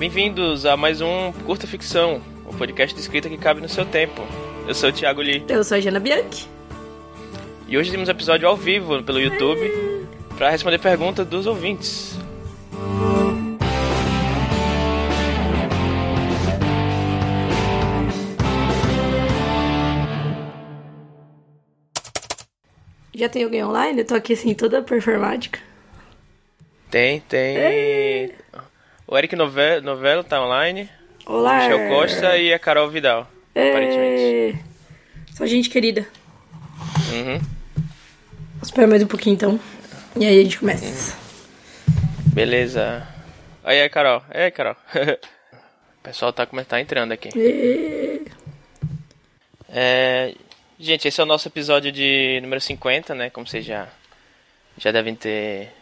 Bem-vindos a mais um Curta Ficção, o um podcast de escrita que cabe no seu tempo. Eu sou o Thiago Lee. Eu sou a Jana Bianchi. E hoje temos um episódio ao vivo pelo YouTube para responder perguntas dos ouvintes. Já tem alguém online? Eu tô aqui assim, toda performática. Tem, tem. Ei. O Eric Novello, Novello tá online. Olá. O Michel Costa e a Carol Vidal, Ei. aparentemente. Só gente querida. Uhum. Espera mais um pouquinho então. E aí a gente começa. Beleza. Aí, aí, Carol. Aí, Carol. o pessoal tá, tá entrando aqui. É, gente, esse é o nosso episódio de número 50, né? Como vocês já, já devem ter.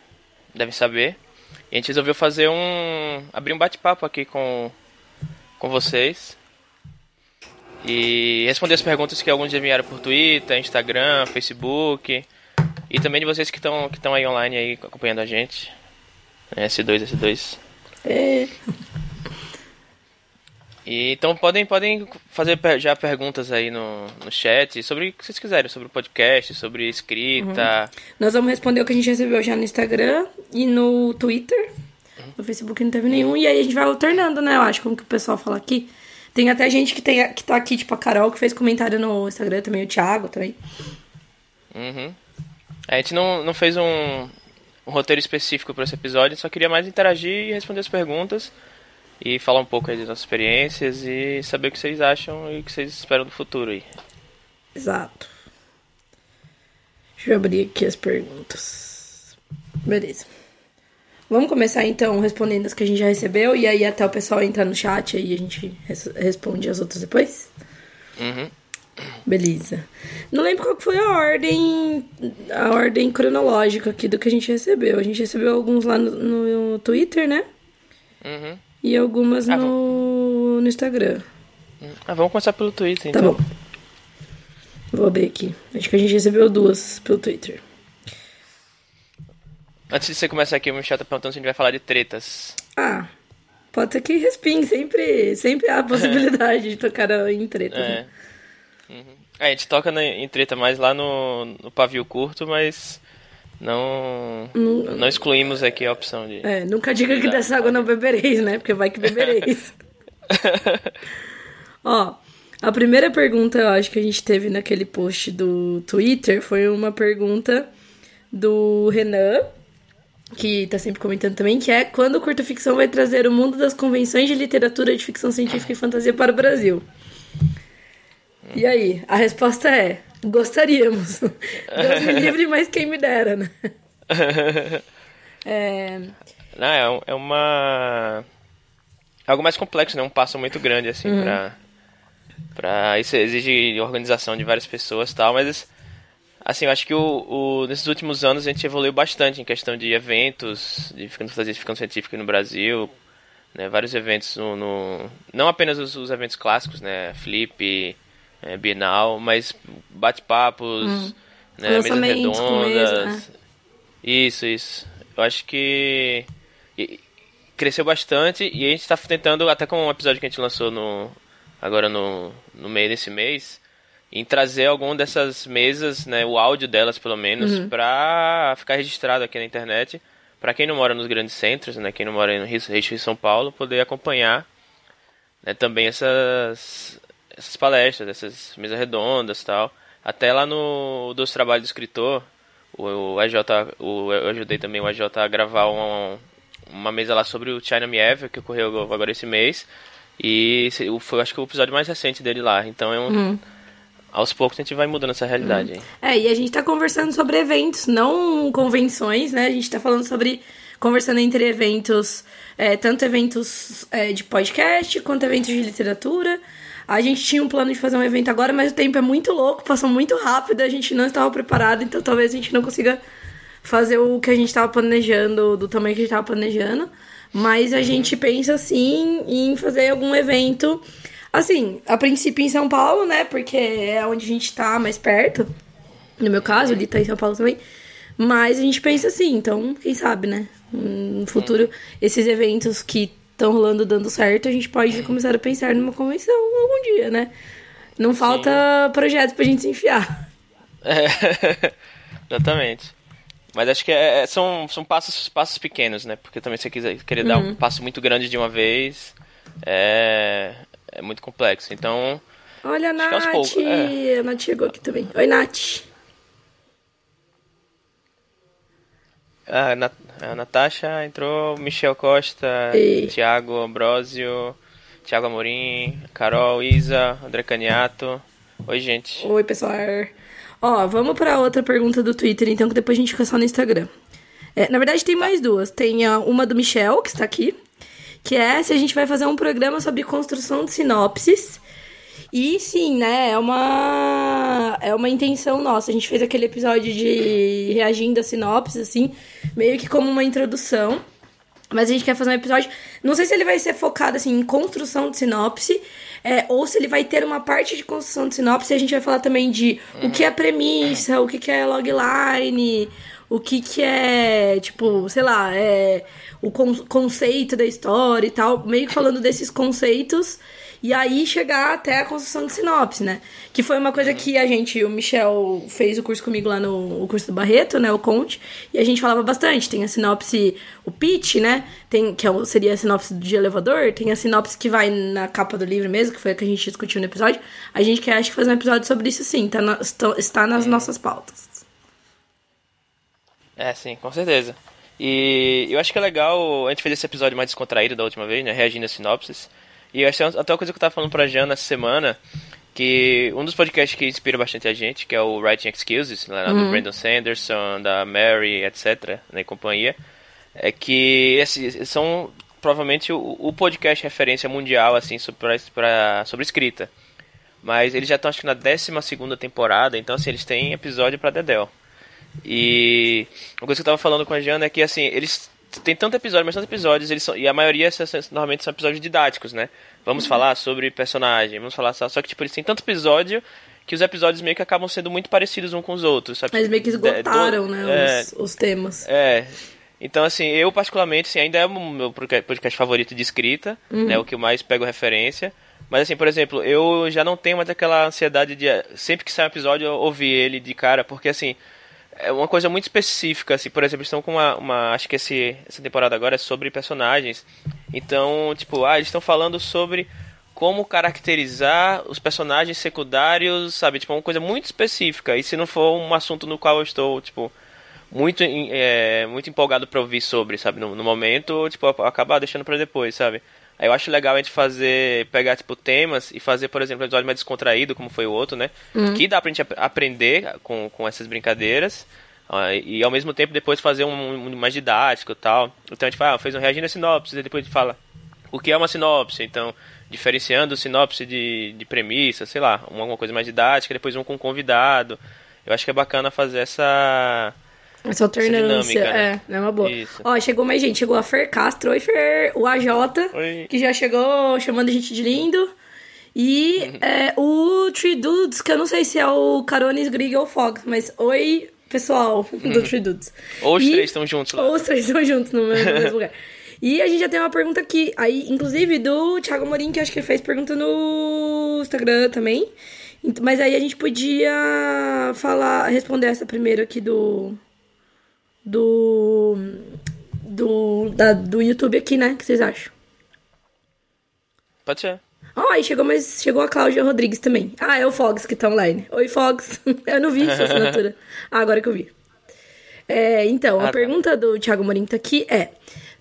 devem saber. E a gente resolveu fazer um. abrir um bate-papo aqui com, com vocês. E responder as perguntas que alguns enviaram por Twitter, Instagram, Facebook. E também de vocês que estão que aí online aí acompanhando a gente. S2, S2. É. E, então podem, podem fazer já perguntas aí no, no chat sobre o que vocês quiserem, sobre o podcast, sobre escrita. Uhum. Nós vamos responder o que a gente recebeu já no Instagram e no Twitter. Uhum. No Facebook não teve nenhum. E aí a gente vai alternando, né? Eu acho, como que o pessoal fala aqui. Tem até gente que, tem, que tá aqui, tipo a Carol, que fez comentário no Instagram também, o Thiago também. Uhum. A gente não, não fez um, um roteiro específico para esse episódio, só queria mais interagir e responder as perguntas e falar um pouco aí das nossas experiências e saber o que vocês acham e o que vocês esperam do futuro aí. Exato. Deixa eu abrir aqui as perguntas. Beleza. Vamos começar então respondendo as que a gente já recebeu e aí até o pessoal entrar no chat aí a gente res responde as outras depois? Uhum. Beleza. Não lembro qual foi a ordem a ordem cronológica aqui do que a gente recebeu. A gente recebeu alguns lá no, no Twitter, né? Uhum. E algumas ah, no, no Instagram. Ah, vamos começar pelo Twitter, então. Tá bom. Vou abrir aqui. Acho que a gente recebeu duas pelo Twitter. Antes de você começar aqui, o Michel tá perguntando se a gente vai falar de tretas. Ah, pode ser que respingue. Sempre, sempre há a possibilidade de tocar em tretas. É. Né? Uhum. é. a gente toca em treta mais lá no, no pavio curto, mas não, não, não excluímos aqui a opção de. É, nunca diga que dessa água não bebereis, né? Porque vai que bebereis. Ó, a primeira pergunta eu acho que a gente teve naquele post do Twitter foi uma pergunta do Renan, que tá sempre comentando também, que é quando o curta ficção vai trazer o mundo das convenções de literatura de ficção científica e fantasia para o Brasil? E aí, a resposta é Gostaríamos. Deus me livre, mas quem me dera, né? É... Não, é, é uma... Algo mais complexo, né? Um passo muito grande, assim, uhum. pra... pra... Isso exige organização de várias pessoas e tal, mas... Assim, eu acho que o, o, nesses últimos anos a gente evoluiu bastante em questão de eventos, de ficando fazer ficando científico no Brasil, né? Vários eventos no, no... Não apenas os, os eventos clássicos, né? Flip é, Bienal, mas bate-papos, hum. né, mesas redondas. Mesa, né? Isso, isso. Eu acho que cresceu bastante e a gente está tentando, até com um episódio que a gente lançou no agora no, no meio desse mês, em trazer alguma dessas mesas, né, o áudio delas pelo menos, uhum. para ficar registrado aqui na internet, para quem não mora nos grandes centros, né, quem não mora no Rio, Rio e São Paulo, poder acompanhar né, também essas essas palestras, essas mesas redondas tal. Até lá no dos trabalhos do escritor, o, o AJ, o, eu ajudei também o AJ a gravar uma, uma mesa lá sobre o China Me Ever, que ocorreu agora esse mês. E foi, acho que, o episódio mais recente dele lá. Então é um. Hum. Aos poucos a gente vai mudando essa realidade. Hum. É, e a gente tá conversando sobre eventos, não convenções, né? A gente tá falando sobre. Conversando entre eventos, é, tanto eventos é, de podcast quanto eventos de literatura. A gente tinha um plano de fazer um evento agora, mas o tempo é muito louco, passou muito rápido, a gente não estava preparado, então talvez a gente não consiga fazer o que a gente estava planejando, do tamanho que a gente estava planejando. Mas a uhum. gente pensa sim em fazer algum evento. Assim, a princípio em São Paulo, né? Porque é onde a gente tá mais perto. No meu caso, ele tá em São Paulo também. Mas a gente pensa assim, então, quem sabe, né? No futuro, esses eventos que estão rolando dando certo, a gente pode começar a pensar numa convenção algum dia, né? Não falta Sim. projetos pra gente se enfiar. É, exatamente. Mas acho que é, é, são, são passos, passos pequenos, né? Porque também se você quiser querer uhum. dar um uhum. passo muito grande de uma vez, é, é muito complexo. Então. Olha a Nath! Poucos, é. A Nath chegou aqui também. Oi, Nath! A, Nat a Natasha entrou, Michel Costa, e... Thiago Ambrosio, Thiago Amorim, Carol, Isa, André Caniato. Oi, gente. Oi, pessoal. Ó, vamos para outra pergunta do Twitter, então, que depois a gente fica só no Instagram. É, na verdade, tem mais duas. Tem uma do Michel, que está aqui, que é se a gente vai fazer um programa sobre construção de sinopses. E sim, né, é uma é uma intenção nossa. A gente fez aquele episódio de reagindo a sinopses assim, meio que como uma introdução. Mas a gente quer fazer um episódio. Não sei se ele vai ser focado assim em construção de sinopse, é, ou se ele vai ter uma parte de construção de sinopse. A gente vai falar também de o que é premissa, o que, que é logline, o que, que é, tipo, sei lá, é, o con conceito da história e tal. Meio que falando desses conceitos e aí chegar até a construção de sinopse, né? Que foi uma coisa que a gente, o Michel fez o curso comigo lá no curso do Barreto, né? O Conte, e a gente falava bastante. Tem a sinopse, o pitch, né? Tem, que é seria a sinopse de elevador, tem a sinopse que vai na capa do livro mesmo, que foi a que a gente discutiu no episódio. A gente quer, acho que, fazer um episódio sobre isso sim, tá na, está nas nossas pautas. É, sim, com certeza. E eu acho que é legal, a gente fez esse episódio mais descontraído da última vez, né? Reagindo a sinopses. E acho que até uma coisa que eu tava falando pra Jana essa semana, que um dos podcasts que inspira bastante a gente, que é o Writing Excuses, lá uhum. do Brandon Sanderson, da Mary, etc., né, e companhia, é que esses são provavelmente o, o podcast referência mundial, assim, sobre, pra, sobre escrita. Mas eles já estão, acho que na 12 temporada, então, assim, eles têm episódio pra Dedel. E uma coisa que eu tava falando com a Jana é que, assim, eles tem tanto episódio, mas tantos episódios, eles são, e a maioria normalmente são episódios didáticos, né? Vamos uhum. falar sobre personagem, vamos falar só, só que tipo, eles têm tanto episódio que os episódios meio que acabam sendo muito parecidos uns com os outros, sabe? Eles meio que esgotaram, do, né, é, os, os, temas. É. Então, assim, eu particularmente, assim, ainda é o meu podcast favorito de escrita, uhum. né? O que eu mais pego referência. Mas, assim, por exemplo, eu já não tenho mais aquela ansiedade de, sempre que sai um episódio, eu ouvir ele de cara, porque, assim, é uma coisa muito específica, assim, por exemplo, estão com uma, uma acho que esse, essa temporada agora é sobre personagens. Então, tipo, ah, eles estão falando sobre como caracterizar os personagens secundários, sabe, tipo, uma coisa muito específica. E se não for um assunto no qual eu estou, tipo, muito é, muito empolgado para ouvir sobre, sabe, no, no momento, tipo, acabar deixando para depois, sabe? Aí eu acho legal a gente fazer, pegar, tipo, temas e fazer, por exemplo, um episódio mais descontraído, como foi o outro, né? Uhum. Que dá pra gente aprender com, com essas brincadeiras. Uh, e ao mesmo tempo depois fazer um, um mais didático e tal. Então a gente fala, ah, fez um reagindo a sinopse, e depois a gente fala o que é uma sinopse, então diferenciando sinopse de, de premissa, sei lá, uma, coisa mais didática, depois um com convidado. Eu acho que é bacana fazer essa essa alternância, Essa né? é, é uma boa. Isso. Ó, chegou mais gente, chegou a Fer Castro, oi Fer, o AJ, oi. que já chegou chamando a gente de lindo. E é, o Tree Dudes, que eu não sei se é o Carones, Grig ou Fox, mas oi, pessoal do. Tree Dudes. Ou os e, três estão juntos lá. Ou os três estão juntos no mesmo, no mesmo lugar. E a gente já tem uma pergunta aqui, aí, inclusive, do Thiago Morim, que acho que ele fez pergunta no Instagram também. Mas aí a gente podia falar, responder essa primeiro aqui do, do. do. Da, do YouTube aqui, né? O que vocês acham? Pode ser. Ó, oh, aí chegou, mas chegou a Cláudia Rodrigues também. Ah, é o Fox que tá online. Oi, Fox. eu não vi sua assinatura. ah, agora que eu vi. É, então, ah, a tá. pergunta do Thiago Morim tá aqui é: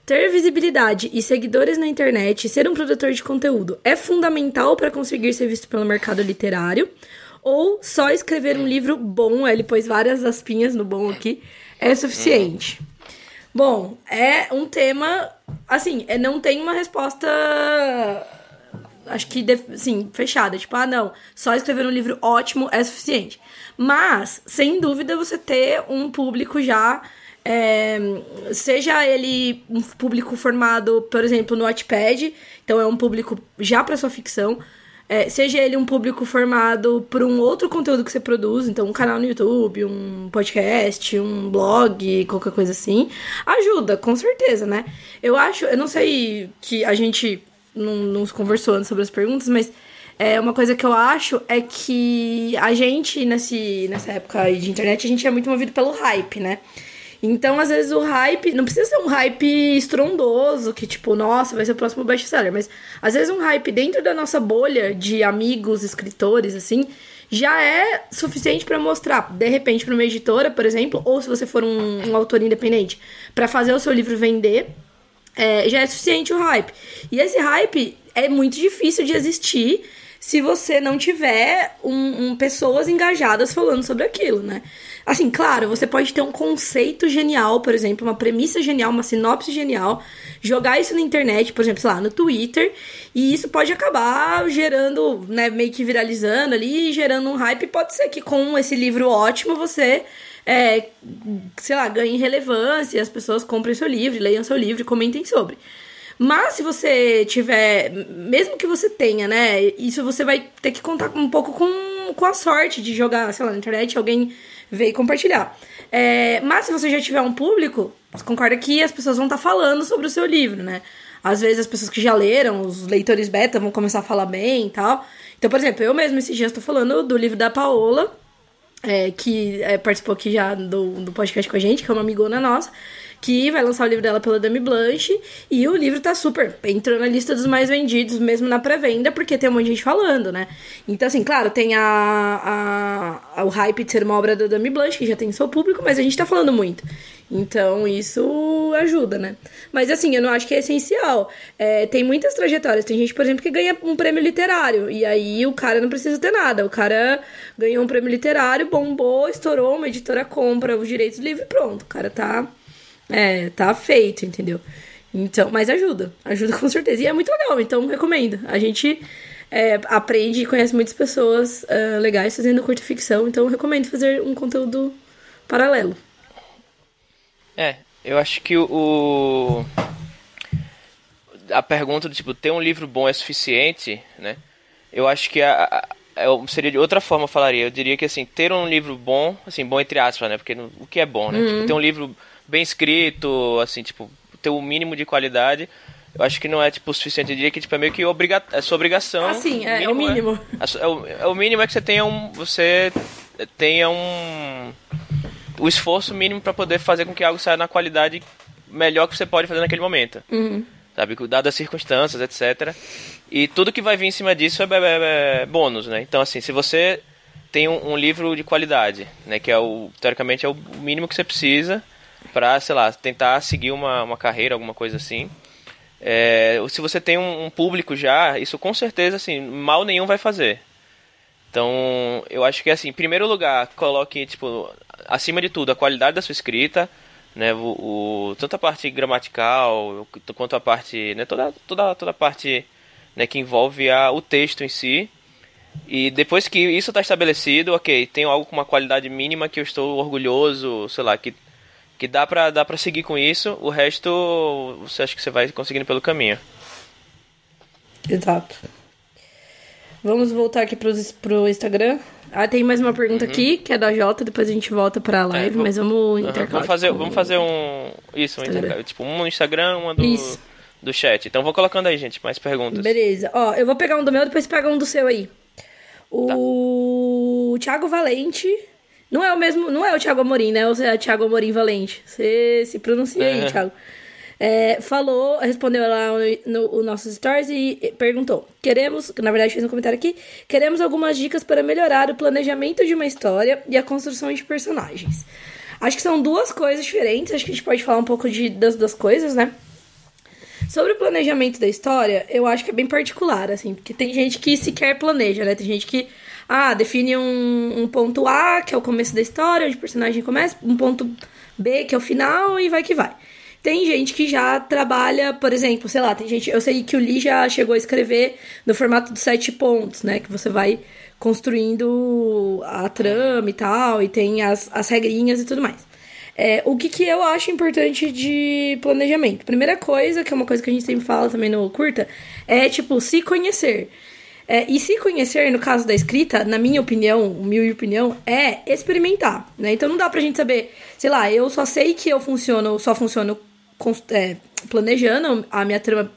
ter visibilidade e seguidores na internet e ser um produtor de conteúdo é fundamental para conseguir ser visto pelo mercado literário? Ou só escrever um livro bom, ele pôs várias aspinhas no bom aqui, é suficiente? Bom, é um tema, assim, é, não tem uma resposta, acho que, assim, fechada. Tipo, ah, não, só escrever um livro ótimo é suficiente. Mas, sem dúvida, você ter um público já, é, seja ele um público formado, por exemplo, no Wattpad, então é um público já para sua ficção, É, seja ele um público formado por um outro conteúdo que você produz, então um canal no YouTube, um podcast, um blog, qualquer coisa assim, ajuda, com certeza, né? Eu acho, eu não sei que a gente não, não conversou antes sobre as perguntas, mas é, uma coisa que eu acho é que a gente, nesse, nessa época de internet, a gente é muito movido pelo hype, né? Então, às vezes, o hype. Não precisa ser um hype estrondoso, que tipo, nossa, vai ser o próximo best-seller. Mas, às vezes, um hype dentro da nossa bolha de amigos, escritores, assim, já é suficiente para mostrar, de repente, para uma editora, por exemplo, ou se você for um, um autor independente, para fazer o seu livro vender, é, já é suficiente o hype. E esse hype é muito difícil de existir se você não tiver um, um, pessoas engajadas falando sobre aquilo, né? Assim, claro, você pode ter um conceito genial, por exemplo, uma premissa genial, uma sinopse genial, jogar isso na internet, por exemplo, sei lá, no Twitter, e isso pode acabar gerando, né, meio que viralizando ali, gerando um hype. Pode ser que com esse livro ótimo você é, sei lá, ganhe relevância, as pessoas comprem seu livro, leiam seu livro comentem sobre. Mas se você tiver, mesmo que você tenha, né, isso você vai ter que contar um pouco com, com a sorte de jogar, sei lá, na internet, alguém ver e compartilhar. É, mas se você já tiver um público, concorda que as pessoas vão estar tá falando sobre o seu livro, né? Às vezes as pessoas que já leram, os leitores beta, vão começar a falar bem e tal. Então, por exemplo, eu mesmo esses dias estou falando do livro da Paola, é, que é, participou aqui já do, do podcast com a gente, que é uma amigona nossa que vai lançar o livro dela pela Dami Blanche. E o livro tá super. Entrou na lista dos mais vendidos, mesmo na pré-venda, porque tem um monte de gente falando, né? Então, assim, claro, tem a, a, o hype de ser uma obra da Dami Blanche, que já tem seu público, mas a gente tá falando muito. Então, isso ajuda, né? Mas, assim, eu não acho que é essencial. É, tem muitas trajetórias. Tem gente, por exemplo, que ganha um prêmio literário. E aí o cara não precisa ter nada. O cara ganhou um prêmio literário, bombou, estourou, uma editora compra os direitos do livro e pronto. O cara tá é, tá feito, entendeu? Então, mas ajuda, ajuda com certeza. E é muito legal, então recomendo. A gente é, aprende e conhece muitas pessoas uh, legais fazendo curta ficção, então recomendo fazer um conteúdo paralelo. É, eu acho que o. A pergunta do tipo, ter um livro bom é suficiente, né? Eu acho que a, a, eu seria de outra forma eu falaria. Eu diria que assim, ter um livro bom, assim, bom entre aspas, né? Porque o que é bom, né? Uhum. Tipo, ter um livro bem escrito, assim, tipo, ter o um mínimo de qualidade, eu acho que não é, tipo, o suficiente. Eu diria que, tipo, é meio que obriga é sua obrigação. Ah, sim, é, é o mínimo. É, é, o, é o mínimo é que você tenha um... Você tenha um... O esforço mínimo para poder fazer com que algo saia na qualidade melhor que você pode fazer naquele momento. Uhum. Sabe? Dadas as circunstâncias, etc. E tudo que vai vir em cima disso é, é, é bônus, né? Então, assim, se você tem um, um, livro de qualidade, né? Que é o... Teoricamente é o mínimo que você precisa para, sei lá, tentar seguir uma, uma carreira, alguma coisa assim. É, se você tem um, um, público já, isso com certeza, assim, mal nenhum vai fazer. Então, eu acho que, assim, em primeiro lugar, coloque, tipo, acima de tudo, a qualidade da sua escrita, né, o, o tanto a parte gramatical, quanto a parte, né, toda, toda, toda a parte, né, que envolve a, o texto em si. E depois que isso está estabelecido, ok, tenho algo com uma qualidade mínima que eu estou orgulhoso, sei lá, que que dá pra, dá pra seguir com isso, o resto você acha que você vai conseguindo pelo caminho. Exato. Vamos voltar aqui pro, pro Instagram. Ah, tem mais uma pergunta uhum. aqui, que é da Jota, depois a gente volta pra é, live, é, vamos, mas vamos intercalar. Vamos fazer, vamos fazer um. Isso, um intercalado. Tipo, um no Instagram, uma do, isso. do chat. Então vou colocando aí, gente, mais perguntas. Beleza. Ó, eu vou pegar um do meu, depois pega um do seu aí. O tá. Thiago Valente não é o mesmo, não é o Thiago Amorim, né? Ou é o Thiago Amorim Valente. Você se pronuncia aí, é. Thiago. É, falou, respondeu lá no, no, nossos stories e perguntou: queremos, na verdade fez um comentário aqui, queremos algumas dicas para melhorar o planejamento de uma história e a construção de personagens. Acho que são duas coisas diferentes, acho que a gente pode falar um pouco de, das duas coisas, né? Sobre o planejamento da história, eu acho que é bem particular, assim, porque tem gente que sequer planeja, né? Tem gente que ah, define um, um ponto A, que é o começo da história, onde o personagem começa, um ponto B, que é o final, e vai que vai. Tem gente que já trabalha, por exemplo, sei lá, tem gente. Eu sei que o Lee já chegou a escrever no formato de sete pontos, né? Que você vai construindo a trama e tal, e tem as, as regrinhas e tudo mais. É, o que, que eu acho importante de planejamento? Primeira coisa, que é uma coisa que a gente sempre fala também no curta, é tipo, se conhecer. É, e se conhecer, no caso da escrita, na minha opinião, humilde opinião, é experimentar, né? Então não dá pra gente saber, sei lá, eu só sei que eu funciono, só funciono é, planejando a minha trama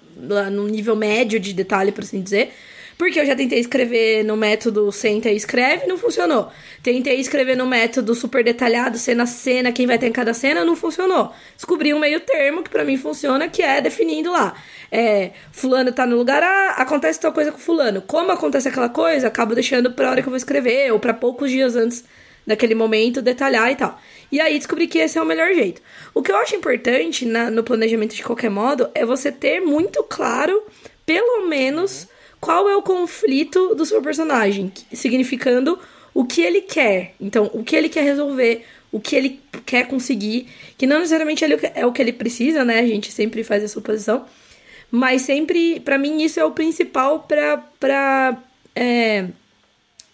no nível médio de detalhe, por assim dizer. Porque eu já tentei escrever no método senta e escreve, não funcionou. Tentei escrever no método super detalhado, cena a cena, quem vai ter em cada cena, não funcionou. Descobri um meio termo que para mim funciona, que é definindo lá. É, fulano tá no lugar A, acontece tal coisa com fulano. Como acontece aquela coisa, acabo deixando pra hora que eu vou escrever, ou para poucos dias antes daquele momento, detalhar e tal. E aí descobri que esse é o melhor jeito. O que eu acho importante na, no planejamento de qualquer modo é você ter muito claro, pelo menos qual é o conflito do seu personagem, significando o que ele quer. Então, o que ele quer resolver, o que ele quer conseguir, que não necessariamente é o que ele precisa, né? A gente sempre faz essa suposição. Mas sempre, para mim, isso é o principal pra, pra, é,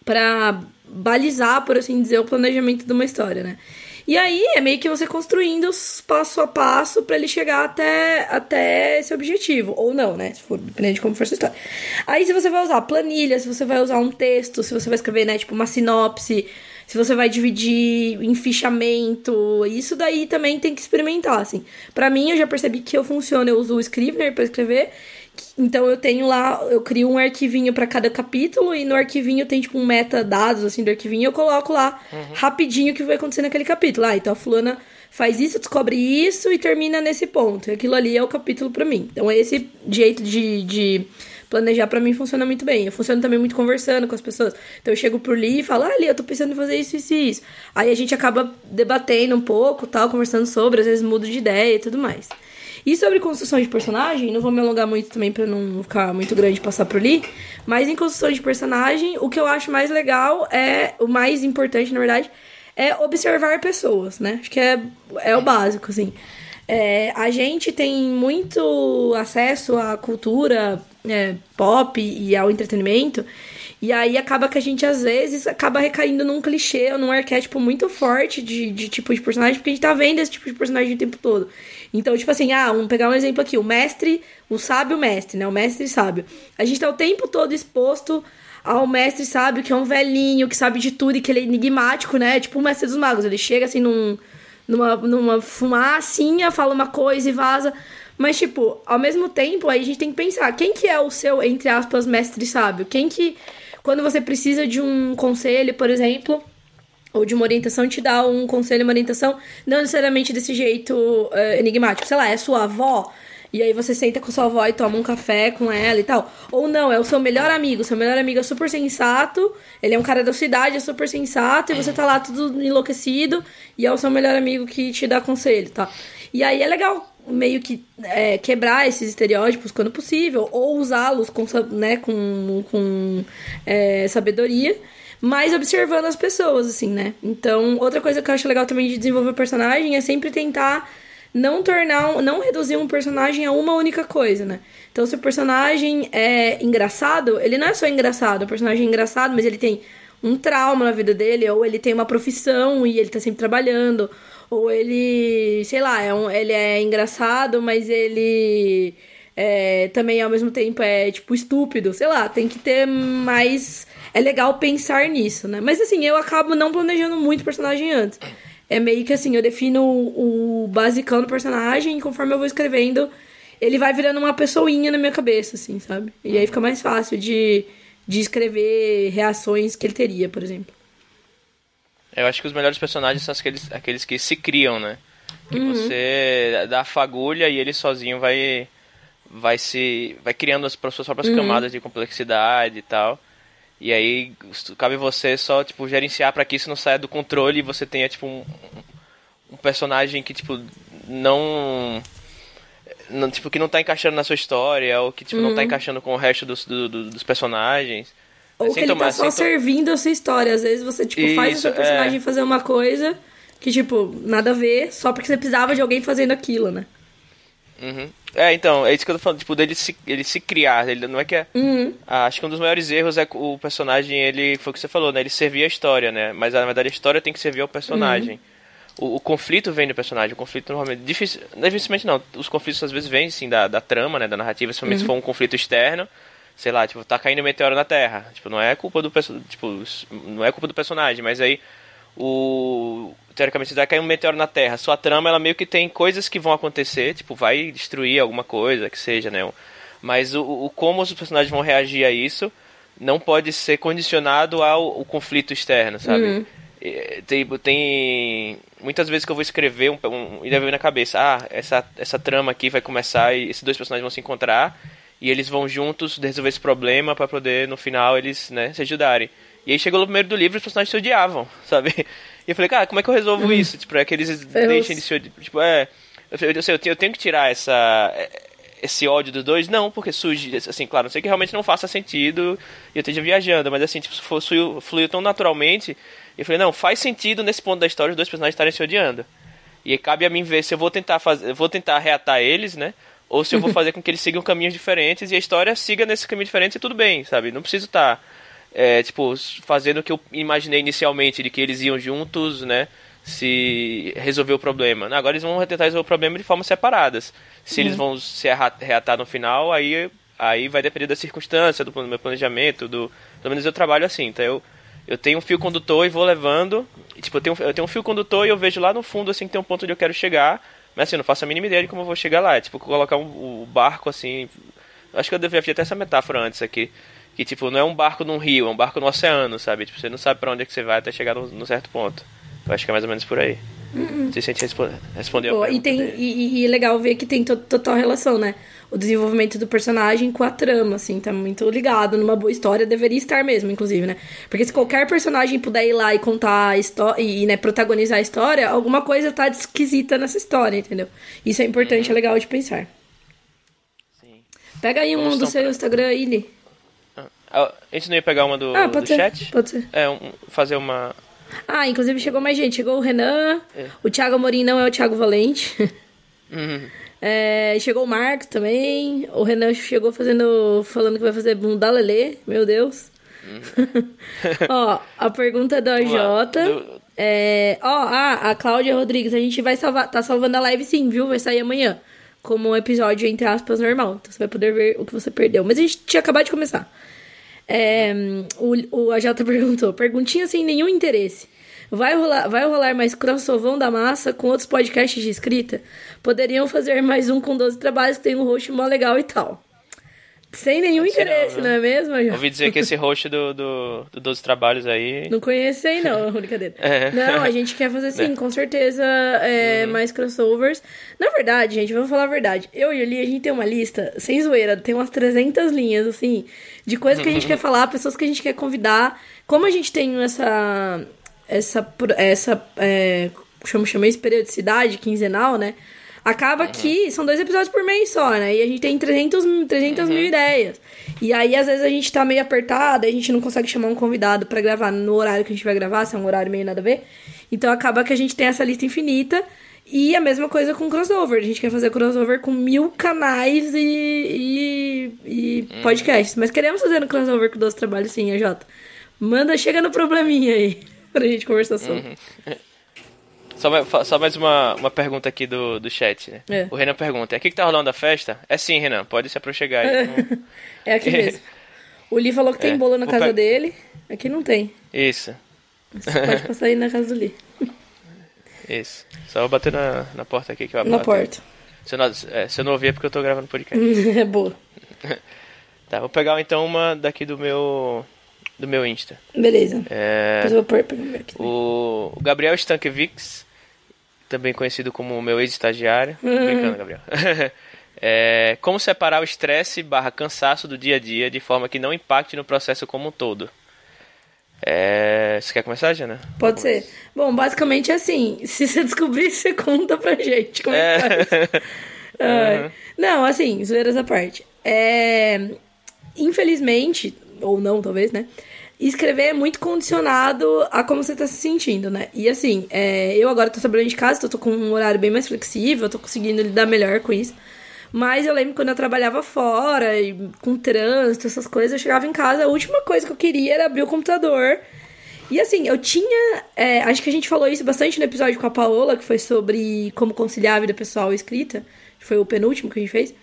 pra balizar, por assim dizer, o planejamento de uma história, né? E aí é meio que você construindo passo a passo para ele chegar até, até esse objetivo. Ou não, né? Se for, dependendo de como for sua história. Aí se você vai usar planilha, se você vai usar um texto, se você vai escrever, né, tipo, uma sinopse, se você vai dividir em fichamento, isso daí também tem que experimentar, assim. Para mim, eu já percebi que eu funciono, eu uso o Scrivener para escrever então eu tenho lá, eu crio um arquivinho para cada capítulo e no arquivinho tem tipo um metadados assim do arquivinho, eu coloco lá uhum. rapidinho o que vai acontecer naquele capítulo. Ah, então a fulana faz isso, descobre isso e termina nesse ponto. E aquilo ali é o capítulo para mim. Então esse jeito de, de planejar para mim funciona muito bem. Eu funciono também muito conversando com as pessoas. Então eu chego por ali e falo, ah, ali, eu tô pensando em fazer isso, isso e isso. Aí a gente acaba debatendo um pouco, tal, conversando sobre, às vezes mudo de ideia e tudo mais. E sobre construção de personagem, não vou me alongar muito também para não ficar muito grande passar por ali, mas em construção de personagem, o que eu acho mais legal é, o mais importante, na verdade, é observar pessoas, né? Acho que é, é o básico, assim. É, a gente tem muito acesso à cultura é, pop e ao entretenimento, e aí acaba que a gente, às vezes, acaba recaindo num clichê ou num arquétipo muito forte de, de tipo de personagem, porque a gente tá vendo esse tipo de personagem o tempo todo. Então, tipo assim, ah, vamos pegar um exemplo aqui, o mestre, o sábio mestre, né? O mestre sábio. A gente tá o tempo todo exposto ao mestre sábio, que é um velhinho, que sabe de tudo e que ele é enigmático, né? Tipo o mestre dos magos. Ele chega assim num, numa, numa fumacinha, fala uma coisa e vaza. Mas, tipo, ao mesmo tempo, aí a gente tem que pensar, quem que é o seu, entre aspas, mestre sábio? Quem que, quando você precisa de um conselho, por exemplo, ou de uma orientação, te dá um conselho, uma orientação, não necessariamente desse jeito uh, enigmático. Sei lá, é sua avó, e aí você senta com sua avó e toma um café com ela e tal. Ou não, é o seu melhor amigo. Seu melhor amigo é super sensato, ele é um cara da sua idade, é super sensato, e você tá lá tudo enlouquecido, e é o seu melhor amigo que te dá conselho, tá? E aí é legal meio que é, quebrar esses estereótipos quando possível, ou usá-los com, né, com, com é, sabedoria mas observando as pessoas, assim, né? Então, outra coisa que eu acho legal também de desenvolver personagem é sempre tentar não tornar, não reduzir um personagem a uma única coisa, né? Então, se o personagem é engraçado, ele não é só engraçado, o personagem é engraçado, mas ele tem um trauma na vida dele, ou ele tem uma profissão e ele tá sempre trabalhando, ou ele, sei lá, é um, ele é engraçado, mas ele é, também ao mesmo tempo é tipo estúpido, sei lá, tem que ter mais é legal pensar nisso, né? Mas assim, eu acabo não planejando muito personagem antes. É meio que assim, eu defino o, o basicão do personagem e conforme eu vou escrevendo, ele vai virando uma pessoinha na minha cabeça, assim, sabe? E aí fica mais fácil de, de escrever reações que ele teria, por exemplo. Eu acho que os melhores personagens são aqueles, aqueles que se criam, né? Que uhum. você dá a fagulha e ele sozinho vai vai se vai criando as suas próprias uhum. camadas de complexidade e tal. E aí cabe você só, tipo, gerenciar para que isso não saia do controle e você tenha, tipo, um, um personagem que, tipo, não, não. Tipo, que não tá encaixando na sua história, ou que, tipo, uhum. não tá uhum. encaixando com o resto dos, do, do, dos personagens. Ou que ele tá só servindo a sua história. Às vezes você, tipo, isso, faz o seu personagem é... fazer uma coisa que, tipo, nada a ver, só porque você precisava de alguém fazendo aquilo, né? Uhum. É, então, é isso que eu tô falando, tipo, dele se, ele se criar, ele não é que é... Uhum. Ah, acho que um dos maiores erros é o personagem, ele, foi o que você falou, né, ele servia a história, né, mas na verdade a história tem que servir ao personagem. Uhum. O, o, conflito vem do personagem, o conflito normalmente, difícil, dificilmente não, os conflitos às vezes vêm, sim, da, da trama, né, da narrativa, se uhum. for um conflito externo, sei lá, tipo, tá caindo um meteoro na Terra. Tipo, não é culpa do tipo, não é culpa do personagem, mas aí o teoricamente vai cair um meteoro na Terra. Sua trama ela meio que tem coisas que vão acontecer, tipo, vai destruir alguma coisa que seja, né? Mas o, o como os personagens vão reagir a isso não pode ser condicionado ao, ao conflito externo, sabe? Uhum. Tem, tem muitas vezes que eu vou escrever um, um, e deve vir na cabeça, ah, essa, essa trama aqui vai começar e esses dois personagens vão se encontrar e eles vão juntos resolver esse problema para poder no final eles, né, se ajudarem. E aí chegou no primeiro do livro e os personagens se odiavam, sabe? E eu falei, cara, como é que eu resolvo uhum. isso? Tipo, é que eles deixem de se odiar. Tipo, é. Eu, eu, eu, eu tenho que tirar essa esse ódio dos dois? Não, porque surge, assim, claro, não sei que realmente não faça sentido e eu esteja viajando, mas assim, tipo, fluiu, fluiu tão naturalmente. E eu falei, não, faz sentido nesse ponto da história os dois personagens estarem se odiando. E cabe a mim ver se eu vou tentar fazer, vou tentar reatar eles, né? Ou se eu vou fazer com que eles sigam caminhos diferentes e a história siga nesse caminho diferente e tudo bem, sabe? Não preciso estar, tá, é, tipo, fazendo o que eu imaginei inicialmente, de que eles iam juntos, né? se resolver o problema. Agora eles vão tentar resolver o problema de formas separadas. Se uhum. eles vão se reatar no final, aí, aí vai depender da circunstância, do meu planejamento, do. Pelo menos eu trabalho assim. Então eu, eu tenho um fio condutor e vou levando. Tipo, eu tenho, eu tenho um fio condutor e eu vejo lá no fundo assim que tem um ponto onde eu quero chegar. Mas assim, eu não faço a mínima ideia de como eu vou chegar lá. É, tipo, colocar um, um barco assim. Acho que eu devia ter até essa metáfora antes aqui. Que tipo, não é um barco num rio, é um barco no oceano, sabe? Tipo, você não sabe para onde é que você vai até chegar num certo ponto. Eu acho que é mais ou menos por aí. Uhum. Se a gente respo respondeu Boa, e tem e, e, é legal ver que tem total relação, né? O desenvolvimento do personagem com a trama, assim, tá muito ligado numa boa história, deveria estar mesmo, inclusive, né? Porque se qualquer personagem puder ir lá e contar a história e, né, protagonizar a história, alguma coisa tá esquisita nessa história, entendeu? Isso é importante, uhum. é legal de pensar. Sim. Pega aí Vamos um do seu pra... Instagram, Ili. Ah, a gente não ia pegar uma do, ah, do chat? Pode ser. É, um, fazer uma, ah, inclusive chegou mais gente. Chegou o Renan. É. O Thiago Amorim não é o Thiago Valente. Uhum. É, chegou o Marcos também. O Renan chegou fazendo. falando que vai fazer um Dalelê. Meu Deus. Uhum. ó, a pergunta da Jota. É, ó, ah, a Cláudia Rodrigues, a gente vai salvar. Tá salvando a live sim, viu? Vai sair amanhã. Como um episódio, entre aspas, normal. Então você vai poder ver o que você perdeu. Mas a gente tinha acabado de começar. É, o, o AJ perguntou, perguntinha sem nenhum interesse. Vai rolar, vai rolar mais crossovão da massa com outros podcasts de escrita? Poderiam fazer mais um com 12 trabalhos que tem um host mó legal e tal. Sem nenhum interesse, não, né? não, é mesmo? Já? Ouvi dizer que esse host do, do, do 12 Trabalhos aí. Não conheci, não, brincadeira. É. Não, a gente quer fazer sim, é. com certeza, é, uhum. mais crossovers. Na verdade, gente, vamos falar a verdade. Eu e Li, a gente tem uma lista, sem zoeira, tem umas 300 linhas, assim, de coisas que a gente quer falar, pessoas que a gente quer convidar. Como a gente tem essa. Essa. Essa. É, chama, chama isso periodicidade quinzenal, né? Acaba uhum. que são dois episódios por mês só, né? E a gente tem 300, 300 uhum. mil ideias. E aí, às vezes, a gente tá meio apertado, a gente não consegue chamar um convidado para gravar no horário que a gente vai gravar, se é um horário meio nada a ver. Então acaba que a gente tem essa lista infinita. E a mesma coisa com crossover. A gente quer fazer crossover com mil canais e, e, e uhum. podcasts. Mas queremos fazer um crossover com dois trabalhos sim, a Jota. Manda, chega no probleminha aí pra gente conversar sobre. Uhum. Só, mais, só mais uma, uma pergunta aqui do, do chat, né? É. O Renan pergunta, é aqui que tá rolando a festa? É sim, Renan, pode se aproximar aí. é aqui mesmo. O Li falou que tem é. bolo na casa pe... dele, aqui não tem. Isso. Você pode passar aí na casa do Li. Isso. Só vou bater na, na porta aqui que eu abro. Na porta. Se eu, não, é, se eu não ouvir é porque eu tô gravando podcast. é boa. tá, vou pegar então uma daqui do meu do meu Insta. Beleza. É, Depois eu vou pôr aqui. O, o Gabriel Stankiewicz também conhecido como meu ex-estagiário. Uhum. Brincando, Gabriel. é, como separar o estresse barra cansaço do dia a dia de forma que não impacte no processo como um todo? É... Você quer começar, Jana? Pode ser. Bom, basicamente é assim. Se você descobrir, você conta pra gente como é, é que faz. uhum. Não, assim, zoeiras à parte. É... Infelizmente, ou não, talvez, né? escrever é muito condicionado a como você tá se sentindo, né? E assim, é, eu agora tô trabalhando de casa, tô, tô, com um horário bem mais flexível, tô conseguindo lidar melhor com isso. Mas eu lembro quando eu trabalhava fora, e com trânsito, essas coisas, eu chegava em casa, a última coisa que eu queria era abrir o computador. E assim, eu tinha. É, acho que a gente falou isso bastante no episódio com a Paola, que foi sobre como conciliar a vida pessoal e escrita. Foi o penúltimo que a gente fez.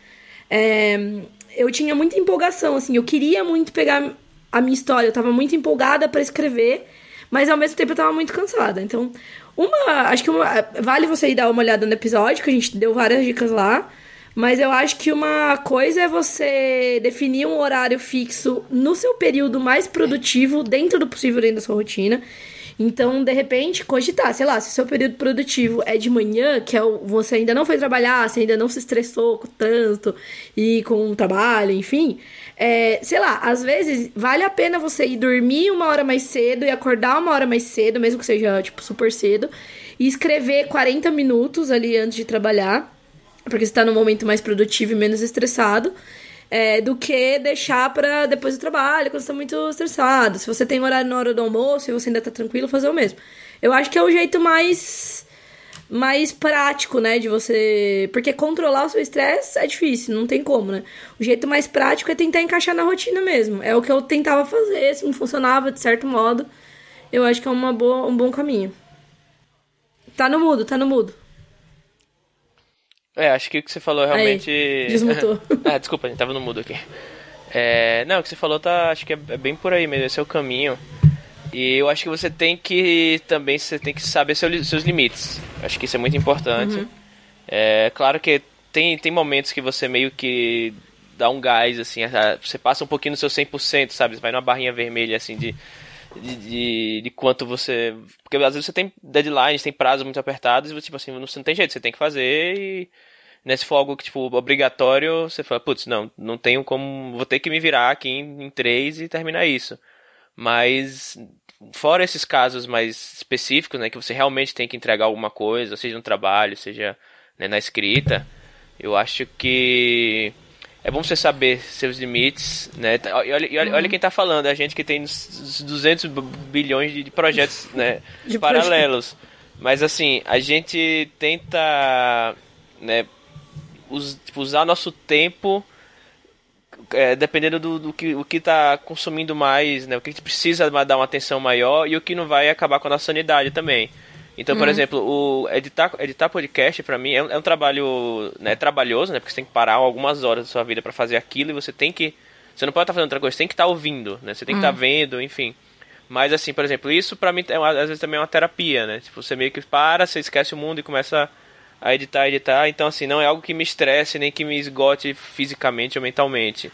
É, eu tinha muita empolgação, assim, eu queria muito pegar a minha história, eu tava muito empolgada para escrever, mas ao mesmo tempo eu tava muito cansada. Então, uma, acho que uma, vale você ir dar uma olhada no episódio, que a gente deu várias dicas lá. Mas eu acho que uma coisa é você definir um horário fixo no seu período mais produtivo, dentro do possível, dentro da sua rotina. Então, de repente, cogitar, sei lá, se o seu período produtivo é de manhã, que é o, você ainda não foi trabalhar, você ainda não se estressou com o trânsito e com o trabalho, enfim. É, sei lá, às vezes vale a pena você ir dormir uma hora mais cedo e acordar uma hora mais cedo, mesmo que seja, tipo, super cedo, e escrever 40 minutos ali antes de trabalhar porque você tá num momento mais produtivo e menos estressado, é, do que deixar para depois do trabalho, quando você tá muito estressado. Se você tem horário na hora do almoço e você ainda tá tranquilo, fazer o mesmo. Eu acho que é o jeito mais mais prático, né, de você, porque controlar o seu estresse é difícil, não tem como, né? O jeito mais prático é tentar encaixar na rotina mesmo. É o que eu tentava fazer, assim, funcionava de certo modo. Eu acho que é uma boa, um bom caminho. Tá no mudo, tá no mudo. É, acho que o que você falou realmente. Aí, desmutou. ah, desculpa, a gente tava no mudo aqui. É, não, o que você falou tá. Acho que é, é bem por aí mesmo, esse é o caminho. E eu acho que você tem que também você tem que saber seus, seus limites. Acho que isso é muito importante. Uhum. É claro que tem, tem momentos que você meio que dá um gás, assim, você passa um pouquinho no seu 100%, sabe? Você vai numa barrinha vermelha, assim, de, de, de, de, quanto você. Porque às vezes você tem deadlines, tem prazos muito apertados e tipo assim, não, não tem jeito, você tem que fazer e. Né, se for algo que, tipo, obrigatório, você fala, putz, não, não tenho como. Vou ter que me virar aqui em, em três e terminar isso. Mas, fora esses casos mais específicos, né, que você realmente tem que entregar alguma coisa, seja no trabalho, seja né, na escrita, eu acho que é bom você saber seus limites, né? E olha, e olha, uhum. olha quem está falando, a gente que tem 200 bilhões de projetos né, de paralelos. Projeto. Mas assim, a gente tenta né, us, tipo, usar nosso tempo é, dependendo do, do, que o que está consumindo mais, né? O que precisa dar uma atenção maior e o que não vai acabar com a nossa sanidade também. Então, por uhum. exemplo, o editar, editar podcast para mim é um, é um, trabalho né, trabalhoso, né? Porque você tem que parar algumas horas da sua vida para fazer aquilo e você tem que. Você não pode estar tá fazendo outra coisa, você tem que estar tá ouvindo, né? Você tem que estar tá uhum. vendo, enfim. Mas assim, por exemplo, isso para mim é uma, às vezes também é uma terapia, né? Tipo, você meio que para, você esquece o mundo e começa a editar, editar. Então, assim, não é algo que me estresse nem que me esgote fisicamente ou mentalmente.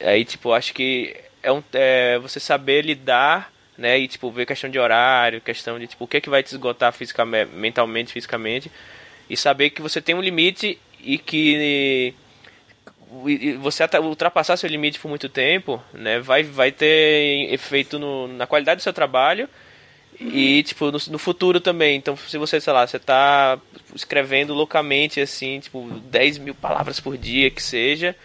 Aí, tipo, acho que é, um, é você saber lidar né? E tipo, ver questão de horário, questão de tipo, o que é que vai te esgotar fisicamente, mentalmente, fisicamente. E saber que você tem um limite e que você ultrapassar seu limite por muito tempo, né, vai, vai ter efeito no, na qualidade do seu trabalho e, tipo, no, no, futuro também. Então, se você, sei lá, você tá escrevendo loucamente, assim, tipo, 10 mil palavras por dia, que seja,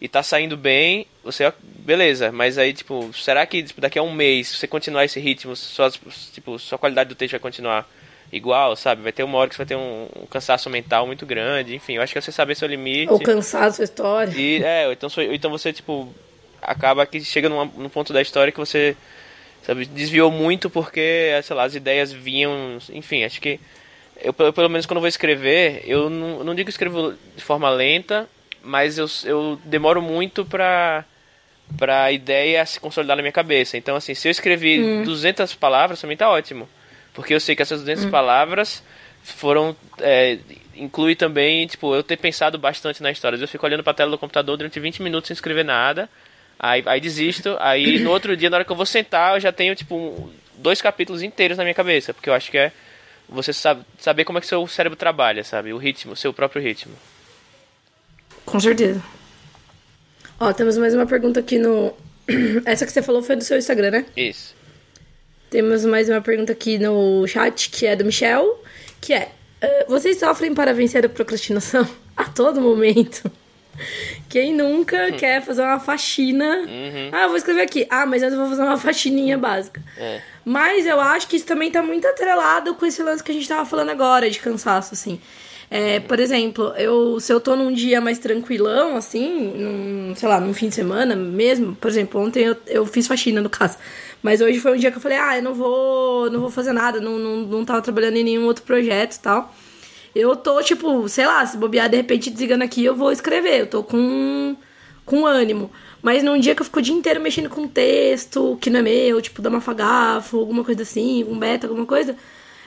e tá saindo bem, você, beleza, mas aí, tipo, será que tipo, daqui a um mês, se você continuar esse ritmo, sua, tipo, sua qualidade do texto vai continuar igual, sabe? Vai ter uma hora que você vai ter um, um cansaço mental muito grande, enfim, eu acho que é você saber seu limite. Ou cansado sua história. E, é, então, então você, tipo, acaba que chega numa, num ponto da história que você, sabe, desviou muito porque, sei lá, as ideias vinham, enfim, acho que eu, pelo menos quando vou escrever, eu não, não digo que escrevo de forma lenta, mas eu, eu demoro muito pra, pra ideia se consolidar na minha cabeça. Então, assim, se eu escrevi hum. 200 palavras, também tá ótimo. Porque eu sei que essas 200 hum. palavras foram. É, inclui também, tipo, eu ter pensado bastante na história. Eu fico olhando pra tela do computador durante 20 minutos sem escrever nada. Aí, aí desisto. Aí no outro dia, na hora que eu vou sentar, eu já tenho, tipo, dois capítulos inteiros na minha cabeça. Porque eu acho que é você sabe, saber como é que seu cérebro trabalha, sabe? O ritmo, seu próprio ritmo. Com certeza. Ó, temos mais uma pergunta aqui no. Essa que você falou foi do seu Instagram, né? Isso. Temos mais uma pergunta aqui no chat, que é do Michel, que é: uh, Vocês sofrem para vencer a procrastinação a todo momento? Quem nunca hum. quer fazer uma faxina? Uhum. Ah, eu vou escrever aqui. Ah, mas eu vou fazer uma faxininha básica. É. Mas eu acho que isso também tá muito atrelado com esse lance que a gente tava falando agora, de cansaço, assim. É, por exemplo, eu, se eu tô num dia mais tranquilão, assim, num, sei lá, num fim de semana mesmo, por exemplo, ontem eu, eu fiz faxina no caso. Mas hoje foi um dia que eu falei, ah, eu não vou, não vou fazer nada, não, não, não tava trabalhando em nenhum outro projeto e tal. Eu tô, tipo, sei lá, se bobear de repente desligando aqui, eu vou escrever. Eu tô com com ânimo. Mas num dia que eu fico o dia inteiro mexendo com texto, que não é meu, tipo, dar uma fagafo, alguma coisa assim, um beta, alguma coisa,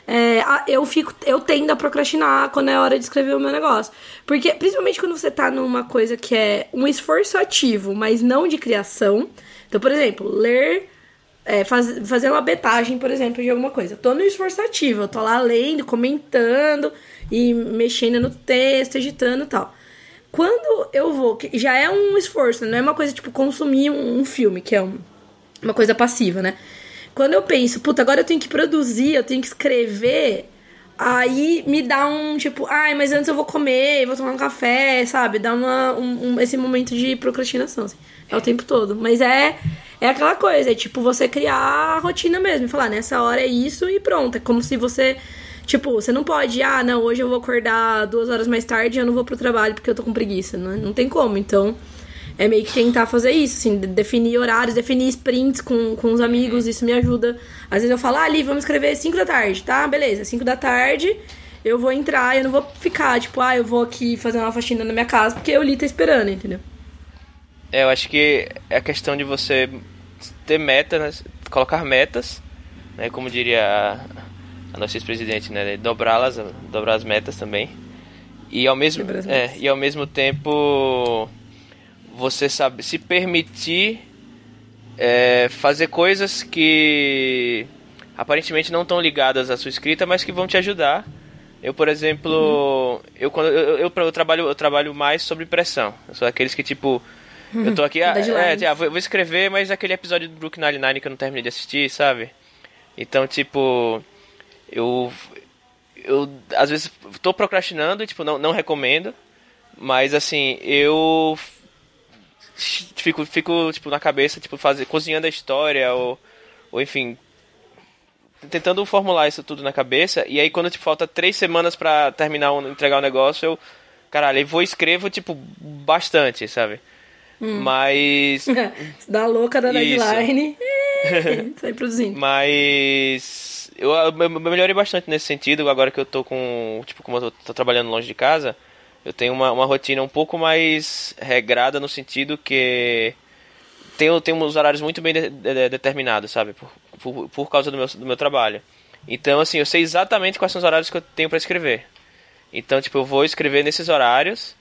é, eu fico, eu tendo a procrastinar quando é hora de escrever o meu negócio. Porque, principalmente quando você tá numa coisa que é um esforço ativo, mas não de criação. Então, por exemplo, ler é, faz, fazer uma betagem, por exemplo, de alguma coisa. Tô no esforço ativo, eu tô lá lendo, comentando e mexendo no texto, editando e tal. Quando eu vou, que já é um esforço, não é uma coisa tipo consumir um, um filme, que é um, uma coisa passiva, né? Quando eu penso, puta, agora eu tenho que produzir, eu tenho que escrever, aí me dá um tipo, ai, mas antes eu vou comer, vou tomar um café, sabe? Dá uma, um, um, esse momento de procrastinação, assim. É o tempo todo. Mas é, é aquela coisa, é tipo você criar a rotina mesmo, falar, nessa hora é isso e pronto. É como se você Tipo, você não pode, ah, não, hoje eu vou acordar duas horas mais tarde e eu não vou pro trabalho porque eu tô com preguiça. Não, não tem como. Então, é meio que tentar fazer isso, assim, definir horários, definir sprints com, com os amigos, isso me ajuda. Às vezes eu falo, ah, ali, vamos escrever 5 da tarde, tá? Beleza, 5 da tarde eu vou entrar, eu não vou ficar, tipo, ah, eu vou aqui fazer uma faxina na minha casa porque o Li tá esperando, entendeu? É, eu acho que é a questão de você ter metas, né? colocar metas, né? Como diria a nossa ex-presidente, né? Dobrá-las, dobrar as metas também. E ao mesmo, é, e ao mesmo tempo você sabe se permitir é, fazer coisas que aparentemente não estão ligadas à sua escrita, mas que vão te ajudar. Eu, por exemplo, uhum. eu quando eu, eu, eu, trabalho eu trabalho mais sobre pressão. Eu sou aqueles que tipo eu tô aqui, ah, é, ah, vou, vou, escrever, mas aquele episódio do Brooklyn Nine-Nine que eu não terminei de assistir, sabe? Então, tipo, eu eu às vezes tô procrastinando, tipo, não, não recomendo, mas assim, eu fico fico tipo na cabeça, tipo, fazer cozinhando a história ou ou enfim, tentando formular isso tudo na cabeça, e aí quando tipo, falta três semanas para terminar, entregar o negócio, eu, caralho, eu vou escrevo, tipo, bastante, sabe? Hum. Mas. Dá louca da deadline. sai produzindo. Mas eu, eu, melhorei bastante nesse sentido, agora que eu tô com. Tipo, como eu tô, tô trabalhando longe de casa, eu tenho uma, uma rotina um pouco mais regrada no sentido que. Tenho, tenho uns horários muito bem de, de, determinados, sabe? Por, por, por causa do meu, do meu trabalho. Então, assim, eu sei exatamente quais são os horários que eu tenho para escrever. Então, tipo, eu vou escrever nesses horários.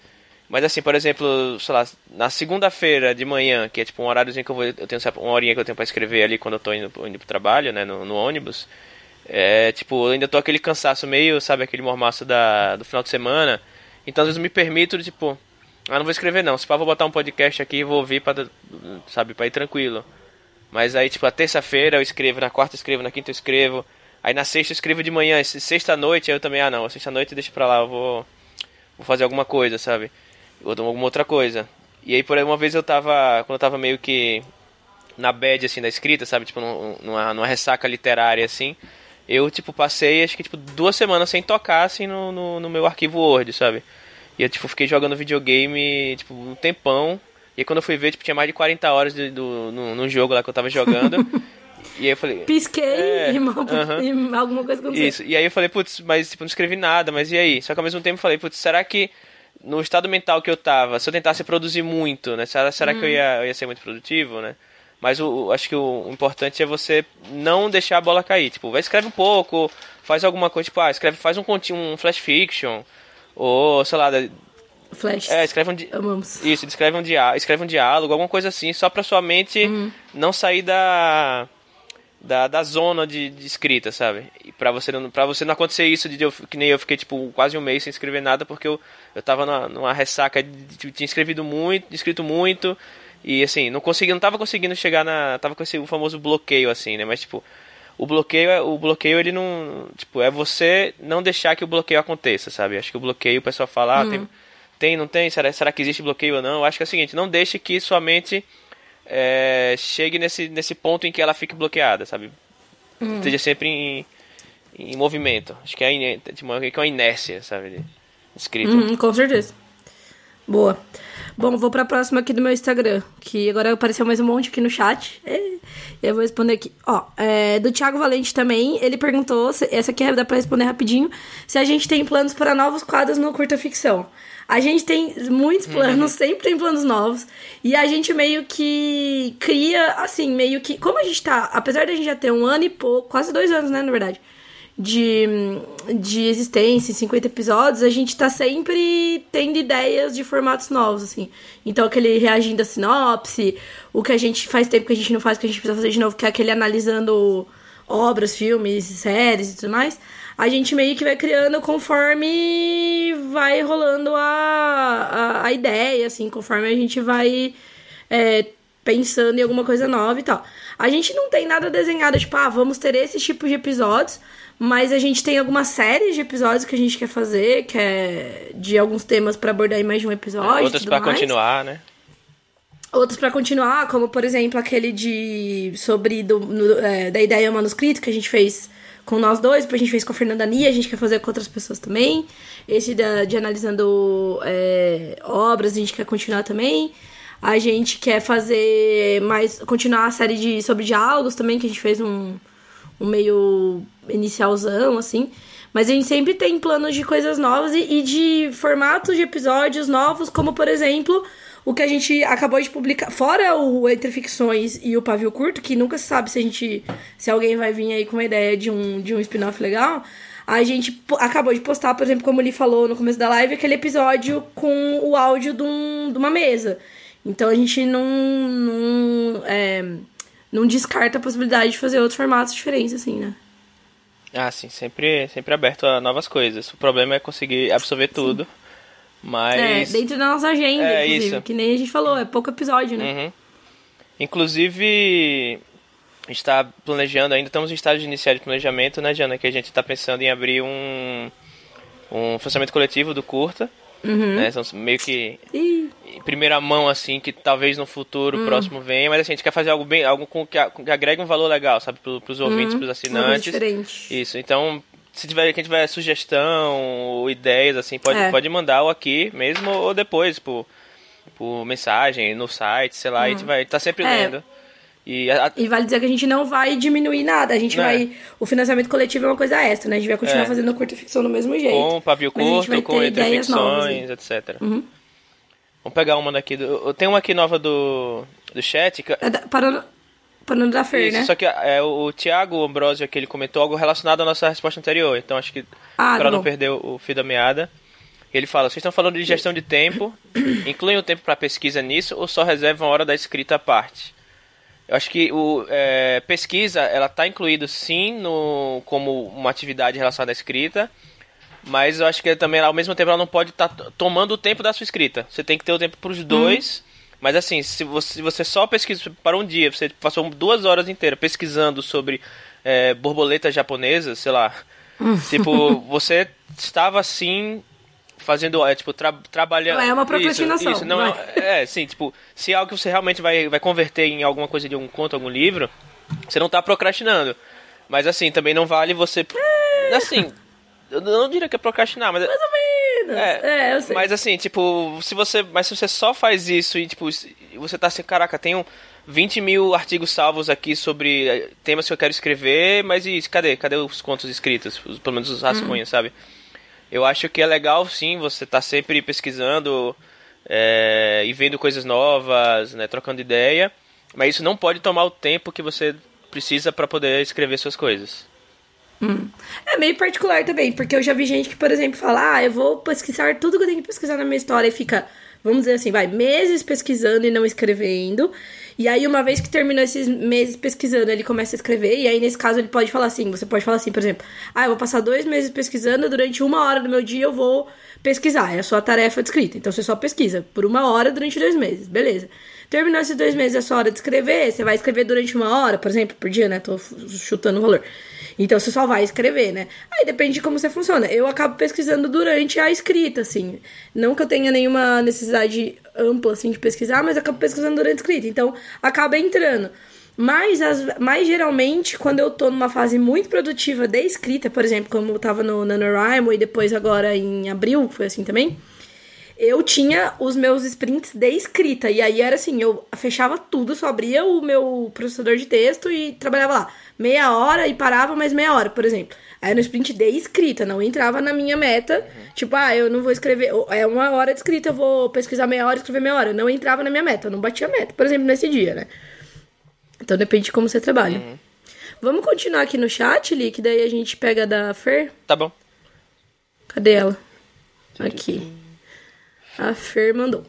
Mas assim, por exemplo, sei lá, na segunda-feira de manhã, que é tipo um horáriozinho que eu vou. Eu tenho uma horinha que eu tenho pra escrever ali quando eu tô indo, indo pro trabalho, né? No, no ônibus. É, tipo, eu ainda tô aquele cansaço meio, sabe, aquele mormaço da, do final de semana. Então às vezes eu me permito, tipo, ah, não vou escrever não. Se pá, vou botar um podcast aqui e vou ouvir pra, sabe, pra ir tranquilo. Mas aí, tipo, a terça-feira eu escrevo, na quarta eu escrevo, na quinta eu escrevo. Aí na sexta eu escrevo de manhã, sexta-noite eu também, ah não, sexta-noite deixa pra lá, eu vou, vou fazer alguma coisa, sabe? Ou alguma outra coisa. E aí, por aí, uma vez eu tava, quando eu tava meio que na bad, assim, da escrita, sabe? Tipo, numa, numa ressaca literária, assim eu, tipo, passei acho que, tipo, duas semanas sem tocar, assim, no, no, no meu arquivo Word, sabe? E eu, tipo, fiquei jogando videogame, tipo, um tempão. E aí, quando eu fui ver, tipo, tinha mais de 40 horas de, do, no, no jogo lá que eu tava jogando. e aí eu falei... Pisquei é, e, -huh. e alguma coisa aconteceu. Isso, e aí eu falei, putz, mas, tipo, não escrevi nada, mas e aí? Só que ao mesmo tempo eu falei, putz, será que no estado mental que eu tava, se eu tentasse produzir muito, né? Será, será hum. que eu hum. ia, eu ia ser muito produtivo, né? Mas o, acho que o, importante é você não deixar a bola cair. Tipo, vai escreve um pouco, faz alguma coisa, tipo, ah, escreve, faz um um flash fiction, ou sei lá, Flash. É, escreve um Amamos. Isso, escreve um, diá escreve um diálogo, alguma coisa assim, só pra sua mente uhum. não sair da, da, da zona de, de escrita, sabe? E pra você, não, pra você não acontecer isso, de eu, que nem eu fiquei, tipo, quase um mês sem escrever nada, porque eu, eu tava numa, numa ressaca, de, de, tinha escrevido muito, escrito muito, e assim, não consegui, não tava conseguindo chegar na. Tava com esse o famoso bloqueio, assim, né? Mas tipo, o bloqueio, é, o bloqueio ele não. Tipo, é você não deixar que o bloqueio aconteça, sabe? Acho que o bloqueio o pessoal fala, ah, tem, uhum. tem, não tem? Será, será que existe bloqueio ou não? Eu acho que é o seguinte, não deixe que sua mente é, chegue nesse, nesse ponto em que ela fique bloqueada, sabe? Uhum. Esteja sempre em, em movimento. Acho que é, tipo, é uma inércia, sabe? De escrito. Uhum, com certeza. Boa. Bom, vou pra próxima aqui do meu Instagram, que agora apareceu mais um monte aqui no chat. E eu vou responder aqui. Ó, é, do Thiago Valente também, ele perguntou, essa aqui dá pra responder rapidinho, se a gente tem planos para novos quadros no Curta Ficção. A gente tem muitos planos, sempre tem planos novos. E a gente meio que cria, assim, meio que. Como a gente tá. Apesar da gente já ter um ano e pouco, quase dois anos, né, na verdade. De, de existência, 50 episódios, a gente tá sempre tendo ideias de formatos novos, assim. Então, aquele reagindo a sinopse, o que a gente faz tempo que a gente não faz, que a gente precisa fazer de novo, que é aquele analisando obras, filmes, séries e tudo mais, a gente meio que vai criando conforme vai rolando a, a, a ideia, assim, conforme a gente vai é, pensando em alguma coisa nova e tal. A gente não tem nada desenhado, tipo, ah, vamos ter esse tipo de episódios, mas a gente tem algumas séries de episódios que a gente quer fazer, que é de alguns temas pra abordar em mais de um episódio. Outros mais. continuar, né? Outros pra continuar, como por exemplo aquele de. sobre do, no- é, da ideia manuscrito que a gente fez com nós dois, depois a gente fez com a Fernanda Nia, a gente quer fazer com outras pessoas também. Esse da- de analisando é, obras, a gente quer continuar também. A gente quer fazer mais. continuar a série de, sobre diálogos também, que a gente fez um, um meio inicialzão, assim. Mas a gente sempre tem planos de coisas novas e, e de formatos de episódios novos, como por exemplo, o que a gente acabou de publicar. Fora o Entre Ficções e o Pavio Curto, que nunca se sabe se a gente. se alguém vai vir aí com uma ideia de um, de um spin-off legal. A gente acabou de postar, por exemplo, como ele falou no começo da live, aquele episódio com o áudio de, um- de uma mesa. Então a gente não. não, é, não descarta a possibilidade de fazer outros formatos diferentes, assim, né? Ah, sim, sempre, sempre aberto a novas coisas. O problema é conseguir absorver tudo. Mas. É, dentro da nossa agenda, É, inclusive. isso. Que nem a gente falou, é pouco episódio, né? Uhum. Inclusive, a gente está planejando ainda, estamos em estágio de iniciar de planejamento, né, Diana? Que a gente está pensando em abrir um, um financiamento coletivo do Curta. Uhum. Né? São meio que Ih, em primeira mão, assim, que talvez no futuro Hum. próximo venha, mas assim, a gente quer fazer algo bem, algo com que, que agregue um valor legal, sabe, pro, pros ouvintes, pros uma coisa assinantes. diferente. Isso, então, se tiver, quem tiver sugestão ou ideias, assim, pode, É. pode mandar ou aqui mesmo ou depois, por, por mensagem, no site, sei lá, a gente vai tá sempre É. lendo. E a- E vale dizer que a gente não vai diminuir nada. A gente Não é. vai. O financiamento coletivo é uma coisa extra, né? A gente vai continuar É. fazendo curta ficção do mesmo jeito. com pavio curto, com ideias novas ficções, etc. Uhum. Vamos pegar uma daqui. Do, tem uma aqui nova do, do chat. que- É da- Parando, parando da Fer, Isso, né? só que é, o, o Thiago Ambrosio aqui, ele comentou algo relacionado à nossa resposta anterior. Então acho que Ah, para tá não bom. perder o, o fio da meada. Ele fala, vocês estão falando de gestão de tempo, incluem o tempo para pesquisa nisso ou só reservam a hora da escrita à parte? Eu acho que o é, pesquisa, ela está incluído sim no, como uma atividade relacionada à escrita, mas eu acho que também ao mesmo tempo ela não pode estar tomando o tempo da sua escrita. Você tem que ter o tempo para os dois. Mas assim, se você, você só pesquisa para um dia, você passou duas horas inteiras pesquisando sobre é, borboletas japonesas, sei lá. tipo, você estava assim fazendo, é, tipo, tra trabalhando. Não, é uma procrastinação, Isso, isso, não, vai. é, sim, tipo, se é algo que você realmente vai, vai converter em alguma coisa de algum conto, algum livro, você não tá procrastinando. Mas assim, também não vale você. Assim, eu não diria que é procrastinar, mas. Mais ou menos. É, eu sei. Mas assim, tipo, se você. Mas se você só faz isso e, tipo, você tá assim, caraca, tenho 20 mil artigos salvos aqui sobre eh, temas que eu quero escrever, mas e cadê? Cadê os contos escritos? Os- pelo menos os rascunhos, sabe? Eu acho que é legal sim você tá sempre pesquisando é, e vendo coisas novas, né, trocando ideia, mas isso não pode tomar o tempo que você precisa para poder escrever suas coisas. É meio particular também, porque eu já vi gente que, por exemplo, fala, ah, eu vou pesquisar tudo que eu tenho que pesquisar na minha história e fica, vamos dizer assim, vai, meses pesquisando e não escrevendo. E aí, uma vez que terminou esses meses pesquisando, ele começa a escrever, e aí, nesse caso, ele pode falar assim, você pode falar assim, por exemplo, ah, eu vou passar dois meses pesquisando, durante uma hora do meu dia eu vou pesquisar, é a sua tarefa de escrita. Então, você só pesquisa por uma hora durante dois meses, beleza. Terminou esses dois meses a sua hora de escrever, você vai escrever durante uma hora, por exemplo, por dia, né? Tô chutando o valor. Então você só vai escrever, né? Aí depende de como você funciona. Eu acabo pesquisando durante a escrita, assim. Não que eu tenha nenhuma necessidade ampla, assim, de pesquisar, mas acabo pesquisando durante a escrita. Então acaba entrando. Mas, as, mas geralmente, quando eu tô numa fase muito produtiva de escrita, por exemplo, como eu tava no NaNoWriMo e depois agora em abril, foi assim também. Eu tinha os meus sprints de escrita. E aí era assim, eu fechava tudo, só abria o meu processador de texto e trabalhava lá. Meia hora e parava mais meia hora, por exemplo. Aí no sprint de escrita, não entrava na minha meta. Tipo, ah, eu não vou escrever. É uma hora de escrita, eu vou pesquisar meia hora e escrever meia hora. Não entrava na minha meta, eu não batia meta, por exemplo, nesse dia, né? Então depende de como você trabalha. Uhum. Vamos continuar aqui no chat, Li, que daí a gente pega da Fer? Tá bom. Cadê ela? Aqui. A Fer mandou.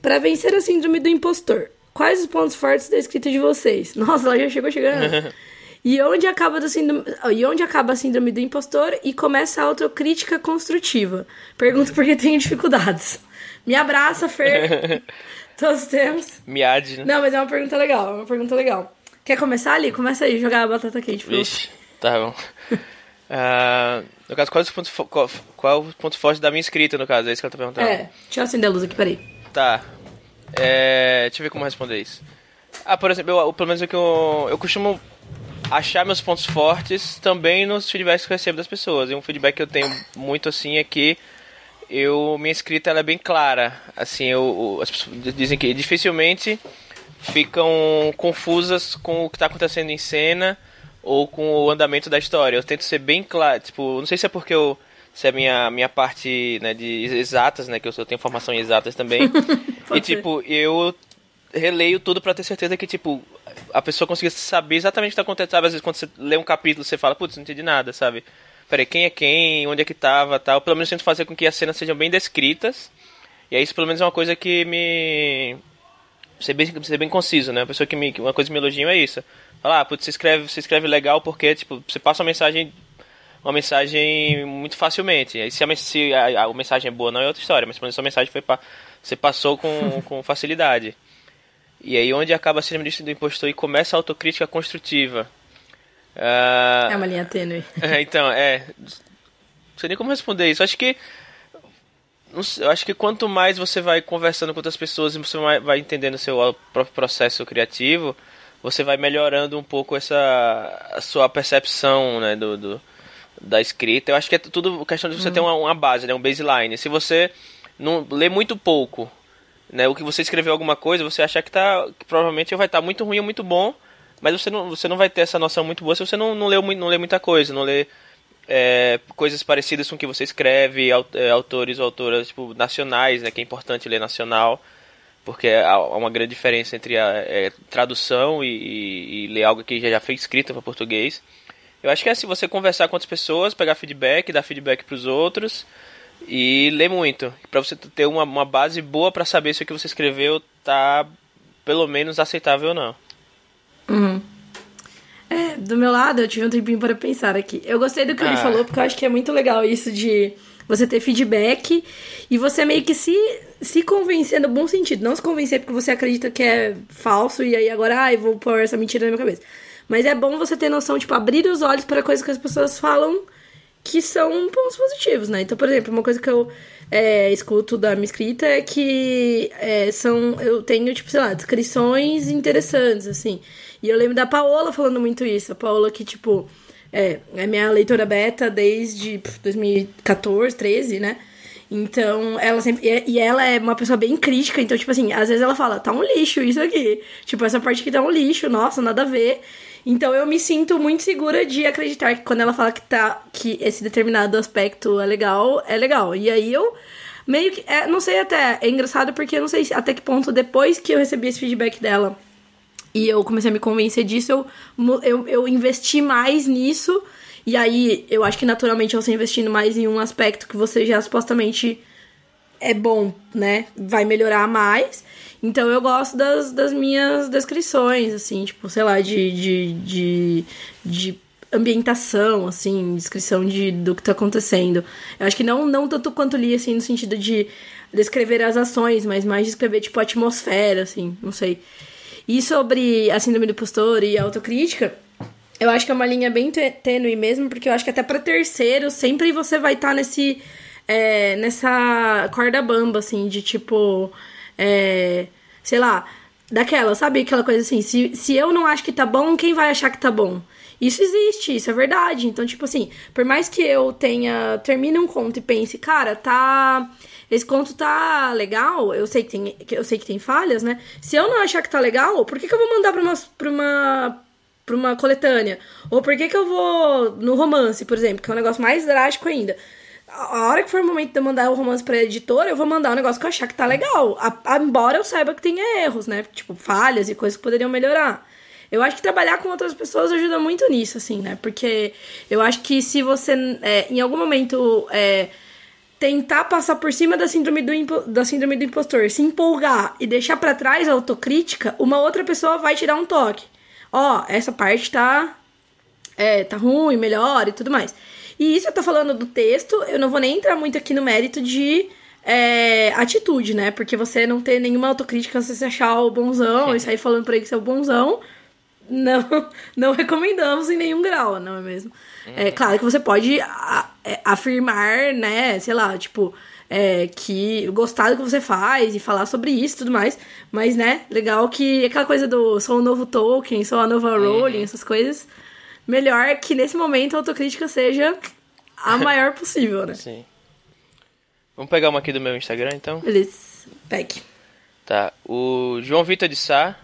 Para vencer a síndrome do impostor, quais os pontos fortes da escrita de vocês? Nossa, ela já chegou chegando. e onde acaba do síndrome, e onde acaba a síndrome do impostor e começa a autocrítica construtiva? Pergunto porque tenho dificuldades. Me abraça, Fer. Todos temos. Miade, né? Não, mas é uma pergunta legal, é uma pergunta legal. Quer começar ali? Começa aí, jogar a batata quente. Vixe, tá bom. Uh, no caso, qual, é o ponto, qual, qual, é o ponto forte da minha escrita, no caso? É isso que ela tá perguntando. É, deixa eu acender a luz aqui, peraí. Tá. É, deixa eu ver como responder isso. Ah, por exemplo, eu, pelo menos é que eu, eu costumo achar meus pontos fortes também nos feedbacks que eu recebo das pessoas. E um feedback que eu tenho muito assim é que eu minha escrita ela é bem clara. Assim, eu, as pessoas dizem que dificilmente ficam confusas com o que está acontecendo em cena ou com o andamento da história. Eu tento ser bem claro, tipo, não sei se é porque eu se é minha minha parte, né, de exatas, né, que eu, eu tenho formação em exatas também. e tipo, eu releio tudo para ter certeza que tipo a pessoa consiga saber exatamente o que está acontecendo. Sabe, às vezes quando você lê um capítulo, você fala, putz, não entendi nada, sabe? Peraí, quem é quem, onde é que tava, tal. Pelo menos tento fazer com que as cenas sejam bem descritas. E aí isso pelo menos é uma coisa que me ser bem, ser bem conciso, né? Uma pessoa que me, uma coisa que me elogia é isso. Falar, ah, putz, você escreve, você escreve legal porque, tipo, você passa uma mensagem uma mensagem muito facilmente. Aí se a, se a, a, a mensagem é boa não é outra história, mas pelo menos a mensagem foi pa, você passou com, com facilidade. E aí onde acaba a síndrome do impostor e começa a autocrítica construtiva. Uh, é uma linha tênue. É, então, é. Não sei nem como responder isso. Acho que eu acho que quanto mais você vai conversando com outras pessoas e você vai, vai entendendo o seu próprio processo criativo, você vai melhorando um pouco essa a sua percepção né, do, do da escrita. Eu acho que é tudo questão de você uhum. ter uma, uma, base, né, um baseline. Se você não lê muito pouco, né, o que você escreveu alguma coisa, você achar que tá que provavelmente vai estar tá muito ruim ou muito bom, mas você não, você não vai ter essa noção muito boa se você não, não leu não lê muita coisa, não lê é, coisas parecidas com o que você escreve, é, autores ou autoras tipo, nacionais, né, que é importante ler nacional, porque há uma grande diferença entre a é, tradução e, e, e, ler algo que já foi escrito para português. Eu acho que é assim, você conversar com outras pessoas, pegar feedback, dar feedback para os outros e ler muito, para você ter uma, uma base boa para saber se o que você escreveu tá pelo menos aceitável ou não. Uhum. É, do meu lado, eu tive um tempinho para pensar aqui. Eu gostei do que ah. ele falou, porque eu acho que é muito legal isso de você ter feedback e você meio que se, se convencer no bom sentido. Não se convencer porque você acredita que é falso e aí agora, ai, ah, vou pôr essa mentira na minha cabeça. Mas é bom você ter noção, tipo, abrir os olhos para coisas que as pessoas falam que são pontos positivos, né? Então, por exemplo, uma coisa que eu é, escuto da minha escrita é que é, são. Eu tenho, tipo, sei lá, descrições interessantes, assim. E eu lembro da Paola falando muito isso. A Paola que, tipo, é, é minha leitora beta desde 2014, 13, né? Então, ela sempre. E ela é uma pessoa bem crítica, então, tipo assim, às vezes ela fala, tá um lixo isso aqui. Tipo, essa parte aqui tá um lixo, nossa, nada a ver. Então eu me sinto muito segura de acreditar que quando ela fala que tá. que esse determinado aspecto é legal, é legal. E aí eu meio que. É, não sei até. É engraçado porque eu não sei até que ponto depois que eu recebi esse feedback dela e eu comecei a me convencer disso, eu, eu, eu investi mais nisso. E aí, eu acho que naturalmente você investindo mais em um aspecto que você já supostamente é bom, né? Vai melhorar mais. Então eu gosto das, das minhas descrições, assim, tipo, sei lá, de, de, de, de ambientação, assim, descrição de, do que tá acontecendo. Eu acho que não, não tanto quanto li, assim, no sentido de descrever as ações, mas mais descrever, tipo, a atmosfera, assim, não sei. E sobre a síndrome do impostor e a autocrítica, eu acho que é uma linha bem tênue mesmo, porque eu acho que até para terceiro, sempre você vai estar tá nesse. É, nessa corda bamba, assim, de tipo. É, sei lá, daquela, sabe? Aquela coisa assim, se, se eu não acho que tá bom, quem vai achar que tá bom? Isso existe, isso é verdade. Então, tipo assim, por mais que eu tenha. termine um conto e pense, cara, tá esse conto tá legal, eu sei que tem, eu sei que tem falhas, né? Se eu não achar que tá legal, por que, que eu vou mandar pra uma, pra uma, pra uma coletânea? Ou por que, que eu vou no romance, por exemplo, que é um negócio mais drástico ainda? A hora que for o momento de eu mandar o romance pra editora, eu vou mandar um negócio que eu achar que tá legal. A, a, embora eu saiba que tenha erros, né? Tipo, falhas e coisas que poderiam melhorar. Eu acho que trabalhar com outras pessoas ajuda muito nisso, assim, né? Porque eu acho que se você, é, em algum momento, é, tentar passar por cima da síndrome do, da síndrome do impostor, se empolgar e deixar para trás a autocrítica, uma outra pessoa vai te dar um toque. Ó, essa parte tá, é, tá ruim, melhor e tudo mais. E isso eu tô falando do texto, eu não vou nem entrar muito aqui no mérito de é, atitude, né? Porque você não ter nenhuma autocrítica, você se achar o bonzão e sair falando por aí que você é o bonzão, não, não recomendamos em nenhum grau, não é mesmo? Uhum. É claro que você pode é, afirmar, né, sei lá, tipo, é, que gostar do que você faz e falar sobre isso e tudo mais, mas, né, legal que aquela coisa do sou o novo Tolkien, sou a nova uhum. Rowling, essas coisas, melhor que nesse momento a autocrítica seja a maior possível, né? Sim. Vamos pegar uma aqui do meu Instagram, então? Beleza, pegue. Tá, o João Vitor de Sá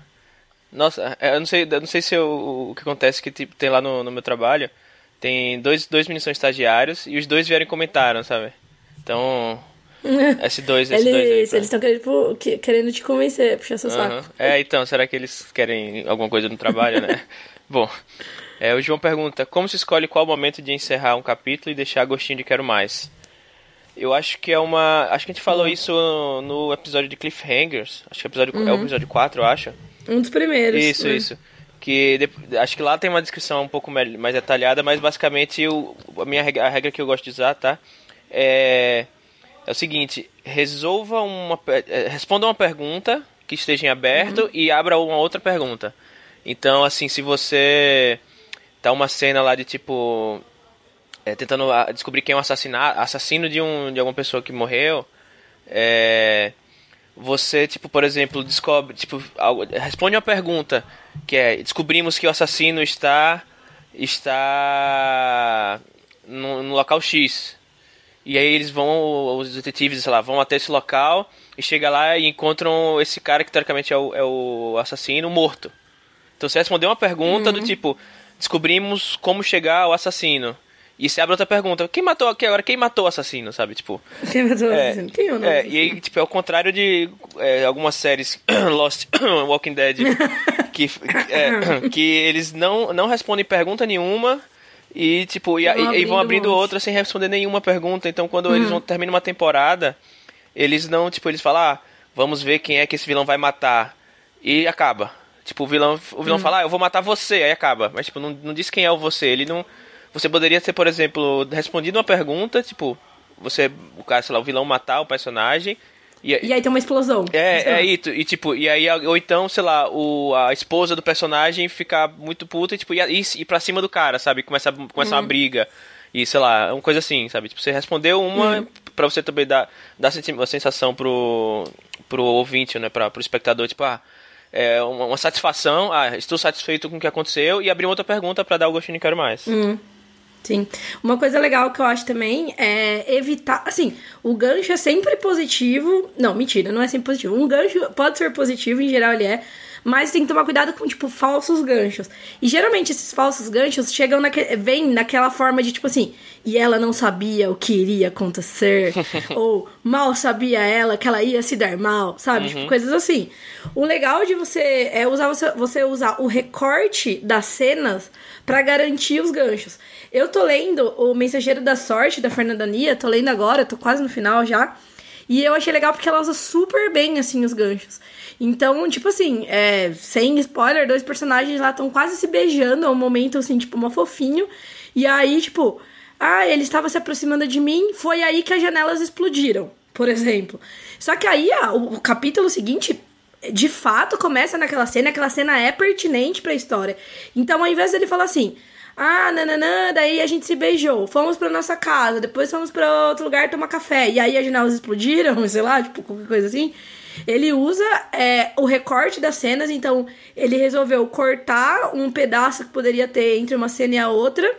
nossa, é, eu não sei, eu não sei se eu, o que acontece que tipo, tem lá no, no meu trabalho. Tem dois, dois meninos são estagiários e os dois vieram e comentaram, sabe? Então. S2, S2 eles, aí. Pra... Eles estão querendo, querendo te convencer, puxar seu uhum. saco. É, então, será que eles querem alguma coisa no trabalho, né? Bom, é, o João pergunta: como se escolhe qual momento de encerrar um capítulo e deixar gostinho de quero mais? Eu acho que é uma. Acho que a gente falou uhum. isso no episódio de Cliffhangers. Acho que é o episódio, uhum. é o episódio 4, eu acho. Um dos primeiros. Isso, né? isso. Que acho que lá tem uma descrição um pouco mais detalhada, mas basicamente eu, a minha regra, a regra que eu gosto de usar, tá? É, é o seguinte: resolva uma. É, responda uma pergunta que esteja em aberto uhum. e abra uma outra pergunta. Então, assim, se você tá uma cena lá de tipo. É, tentando descobrir quem é o assassino de, um, de alguma pessoa que morreu. É, você, tipo, por exemplo, descobre, tipo, responde uma pergunta que é: descobrimos que o assassino está está no, no, local X. E aí eles vão, os detetives, sei lá, vão até esse local e chega lá e encontram esse cara que teoricamente é o, é o assassino morto. Então você respondeu uma pergunta uhum. do tipo: descobrimos como chegar ao assassino. E se abre outra pergunta, quem matou aqui agora? Quem matou o assassino, sabe? Tipo. Quem matou o é, assassino? Quem é o é, E aí, tipo, é o contrário de é, algumas séries Lost, Walking Dead, que, é, que eles não, não respondem pergunta nenhuma. E, tipo, e, e, e vão abrindo outra sem responder nenhuma pergunta. Então, quando eles uhum. vão terminar uma temporada, eles não, tipo, eles falam, ah, vamos ver quem é que esse vilão vai matar. E acaba. Tipo, o vilão, o vilão hum. fala, ah, eu vou matar você, aí acaba. Mas, tipo, não, não diz quem é o você. Ele não você poderia ter, por exemplo, respondido uma pergunta, tipo, você, o cara, sei lá, o vilão matar o personagem. E, e aí tem uma explosão. É, é, e, e tipo, e aí, ou então, sei lá, o, a esposa do personagem ficar muito puta e, tipo, ir, ir pra cima do cara, sabe? Começa, começa uhum. uma briga. E, sei lá, uma coisa assim, sabe? Tipo, você respondeu uma uhum. pra você também dar, dar uma sensação pro, pro ouvinte, né? Pra, pro espectador, tipo, ah, é uma, uma satisfação, ah, estou satisfeito com o que aconteceu, e abrir outra pergunta para dar o gostinho de quero mais. Uhum. Sim. Uma coisa legal que eu acho também é evitar. Assim, o gancho é sempre positivo. Não, mentira, não é sempre positivo. Um gancho pode ser positivo, em geral ele é. Mas tem que tomar cuidado com, tipo, falsos ganchos. E geralmente esses falsos ganchos chegam naque, vem naquela forma de, tipo assim, e ela não sabia o que iria acontecer. ou mal sabia ela que ela ia se dar mal, sabe? Tipo, uhum. Tipo, coisas assim. O legal de você é usar você, você usar o recorte das cenas para garantir os ganchos. Eu tô lendo O Mensageiro da Sorte, da Fernanda Nia, tô lendo agora, tô quase no final já. E eu achei legal porque ela usa super bem, assim, os ganchos. Então, tipo assim, é, sem spoiler, dois personagens lá estão quase se beijando a um momento, assim, tipo, uma fofinho. E aí, tipo, ah, ele estava se aproximando de mim, foi aí que as janelas explodiram, por exemplo. Só que aí, ah, o, o capítulo seguinte de fato começa naquela cena, aquela cena é pertinente para a história. Então, ao invés dele falar assim, ah, nananã, daí a gente se beijou. Fomos pra nossa casa, depois fomos pra outro lugar tomar café. E aí as janelas explodiram, sei lá, tipo, qualquer coisa assim. Ele usa é, o recorte das cenas, então ele resolveu cortar um pedaço que poderia ter entre uma cena e a outra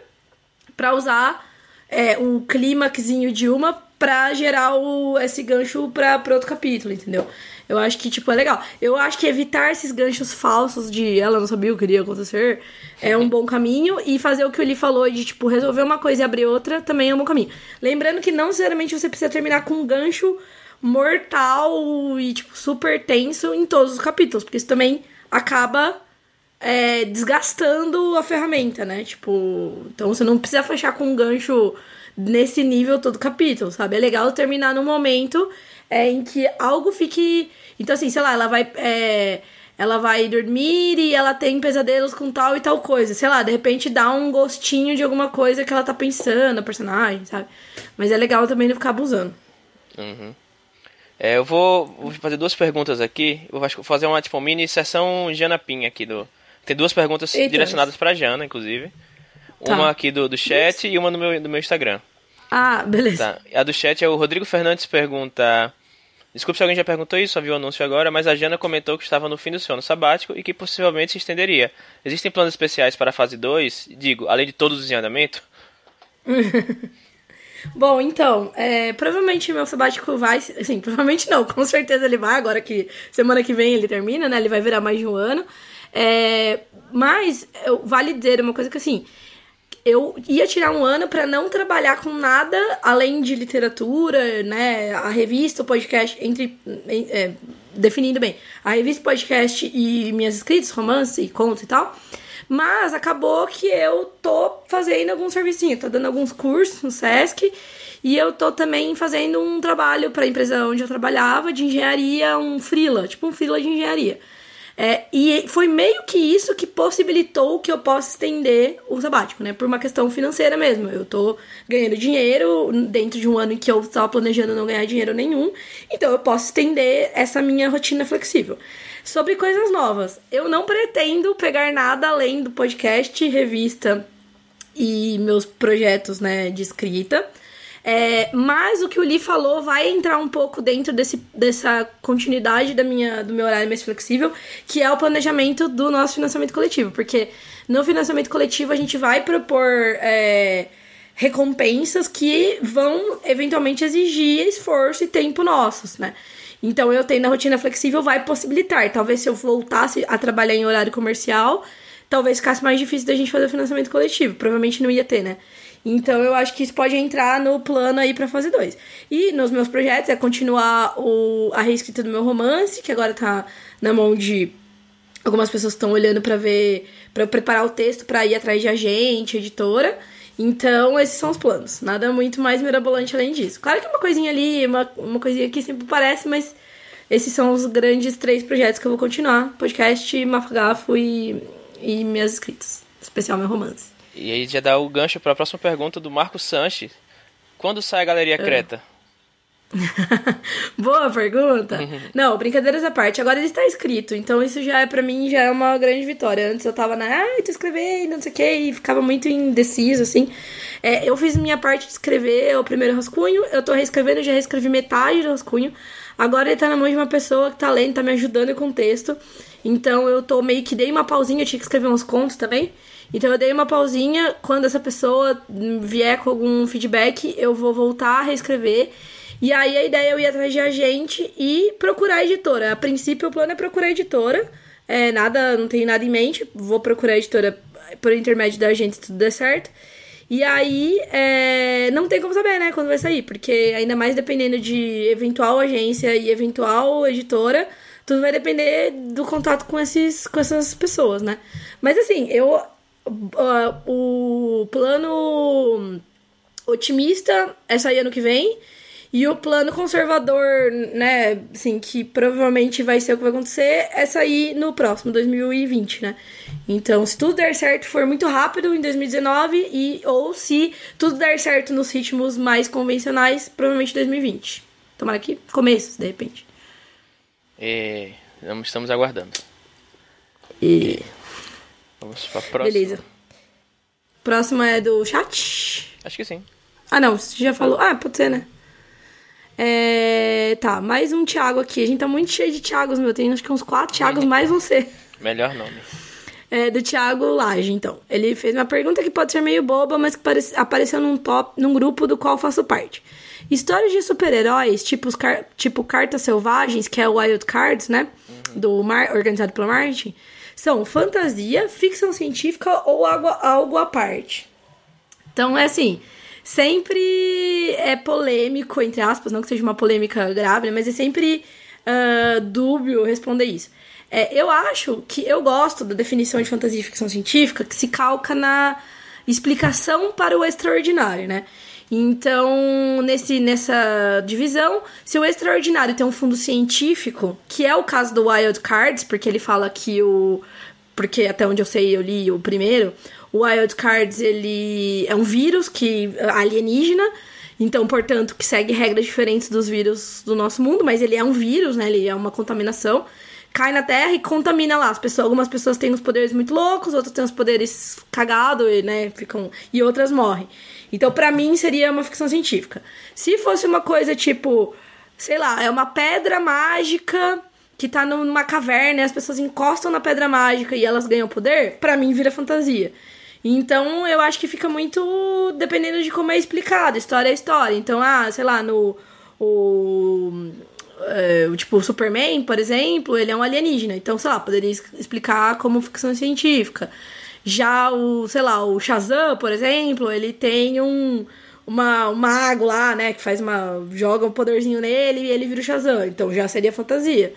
para usar é, um clímaxzinho de uma pra gerar o, esse gancho pra, pra outro capítulo, entendeu? Eu acho que, tipo, é legal. Eu acho que evitar esses ganchos falsos de ela não sabia o que iria acontecer é um bom caminho. E fazer o que o Lee falou de, tipo, resolver uma coisa e abrir outra também é um bom caminho. Lembrando que não necessariamente você precisa terminar com um gancho mortal e, tipo, super tenso em todos os capítulos. Porque isso também acaba é, desgastando a ferramenta, né? Tipo, então você não precisa fechar com um gancho nesse nível todo capítulo, sabe? É legal terminar no momento é, em que algo fique então, assim, sei lá, ela vai. É, ela vai dormir e ela tem pesadelos com tal e tal coisa. Sei lá, de repente dá um gostinho de alguma coisa que ela tá pensando, a personagem, sabe? Mas é legal também não ficar abusando. Uhum. É, eu vou, vou, fazer duas perguntas aqui. Eu vou fazer uma tipo mini sessão Jana Pin aqui do. Tem duas perguntas Eita. direcionadas pra Jana, inclusive. Tá. Uma aqui do, do chat e uma do meu, do meu Instagram. Ah, beleza. Tá. A do chat é o Rodrigo Fernandes pergunta. Desculpe se alguém já perguntou isso, só viu o anúncio agora, mas a Jana comentou que estava no fim do seu ano sabático e que possivelmente se estenderia. Existem planos especiais para a fase 2? Digo, além de todos os em andamento? Bom, então, é, provavelmente meu sabático vai. Sim, provavelmente não, com certeza ele vai, agora que semana que vem ele termina, né? Ele vai virar mais de um ano. É, mas, vale dizer uma coisa que assim eu ia tirar um ano para não trabalhar com nada além de literatura, né? A revista, o podcast, entre. É, definindo bem, a revista, podcast e minhas escritas, romance, contos e tal. Mas acabou que eu tô fazendo alguns servicinhos, tô dando alguns cursos no SESC. E eu tô também fazendo um trabalho para a empresa onde eu trabalhava de engenharia, um freela, tipo um freela de engenharia. É, e foi meio que isso que possibilitou que eu possa estender o sabático, né? Por uma questão financeira mesmo. Eu tô ganhando dinheiro dentro de um ano em que eu estava planejando não ganhar dinheiro nenhum, então eu posso estender essa minha rotina flexível. Sobre coisas novas, eu não pretendo pegar nada além do podcast, revista e meus projetos, né, de escrita. É, mas o que o Lee falou vai entrar um pouco dentro desse, dessa continuidade da minha, do meu horário mais flexível, que é o planejamento do nosso financiamento coletivo. Porque no financiamento coletivo a gente vai propor é, recompensas que vão eventualmente exigir esforço e tempo nossos, né? Então eu tenho na rotina flexível vai possibilitar. Talvez se eu voltasse a trabalhar em horário comercial, talvez ficasse mais difícil da gente fazer o financiamento coletivo. Provavelmente não ia ter, né? Então eu acho que isso pode entrar no plano aí pra fase 2. E nos meus projetos é continuar o, a reescrita do meu romance, que agora tá na mão de algumas pessoas estão olhando para ver, para preparar o texto para ir atrás de agente, editora. Então, esses são os planos. Nada muito mais mirabolante além disso. Claro que uma coisinha ali, uma, uma coisinha aqui sempre parece, mas esses são os grandes três projetos que eu vou continuar: podcast, Mafagafo e, e minhas escritas, especial meu romance. E aí já dá o gancho para a próxima pergunta do Marco Sanches. Quando sai a Galeria é. Boa pergunta. Não, brincadeiras à parte. Agora ele está escrito, então isso já é para mim já é uma grande vitória. Antes eu tava na, ai, tô escrevendo, não sei o que, e ficava muito indeciso, assim. É, eu fiz minha parte de escrever o primeiro rascunho, eu tô reescrevendo, já reescrevi metade do rascunho. Agora ele tá na mão de uma pessoa que tá lendo, tá me ajudando com o texto. Então eu tô meio que dei uma pausinha, eu tinha que escrever uns contos também. Então eu dei uma pausinha, quando essa pessoa vier com algum feedback, eu vou voltar a reescrever. E aí a ideia é eu ir atrás de agente e procurar a editora. A princípio o plano é procurar a editora. É, nada, não tenho nada em mente. Vou procurar a editora por intermédio da agente se tudo der certo. E aí, é, não tem como saber, né, quando vai sair, porque ainda mais dependendo de eventual agência e eventual editora, tudo vai depender do contato com, esses, com essas pessoas, né? Mas assim, eu uh, o plano otimista é sair ano que vem. E o plano conservador, né, assim, que provavelmente vai ser o que vai acontecer, é sair no próximo, 2020, né? Então, se tudo der certo, for muito rápido em 2019, e, ou se tudo der certo nos ritmos mais convencionais, provavelmente 2020. Tomara que começo, de repente. É, estamos aguardando. E... Vamos pra próxima. Beleza. Próxima é do chat? Acho que sim. Ah, não. Você já falou. Ah, pode ser, né? É... Tá, mais um Thiago aqui. A gente tá muito cheio de Thiagos, meu. Tem acho que uns quatro Thiagos, mais você. Melhor nome. É, do Thiago Lage, então. Ele fez uma pergunta que pode ser meio boba, mas que apareceu num, top, num grupo do qual faço parte. Histórias de super-heróis, tipo, car tipo Cartas Selvagens, que é o Wild Cards, né? Do Mar organizado pelo Martin, são fantasia, ficção científica ou algo, algo à parte. Então é assim, sempre é polêmico, entre aspas, não que seja uma polêmica grave, né, mas é sempre uh, dúbio responder isso. É, eu acho que eu gosto da definição de fantasia e ficção científica que se calca na explicação para o extraordinário, né? Então, nesse, nessa divisão, se o extraordinário tem um fundo científico, que é o caso do Wild Cards, porque ele fala que o. Porque até onde eu sei, eu li o primeiro, o Wild Cards ele é um vírus que alienígena, então, portanto, que segue regras diferentes dos vírus do nosso mundo, mas ele é um vírus, né? Ele é uma contaminação. Cai na Terra e contamina lá. As pessoas, algumas pessoas têm os poderes muito loucos, outras têm os poderes cagados, né? Ficam e outras morrem. Então, para mim seria uma ficção científica. Se fosse uma coisa tipo, sei lá, é uma pedra mágica que tá numa caverna e as pessoas encostam na pedra mágica e elas ganham poder, para mim vira fantasia. Então eu acho que fica muito dependendo de como é explicado, história é história. Então, ah, sei lá, no. O, é, tipo, o Superman, por exemplo, ele é um alienígena. Então, sei lá, poderia explicar como ficção científica. Já o, sei lá, o Shazam, por exemplo, ele tem um. Uma, um mago lá, né, que faz uma. joga um poderzinho nele e ele vira o Shazam. Então já seria fantasia.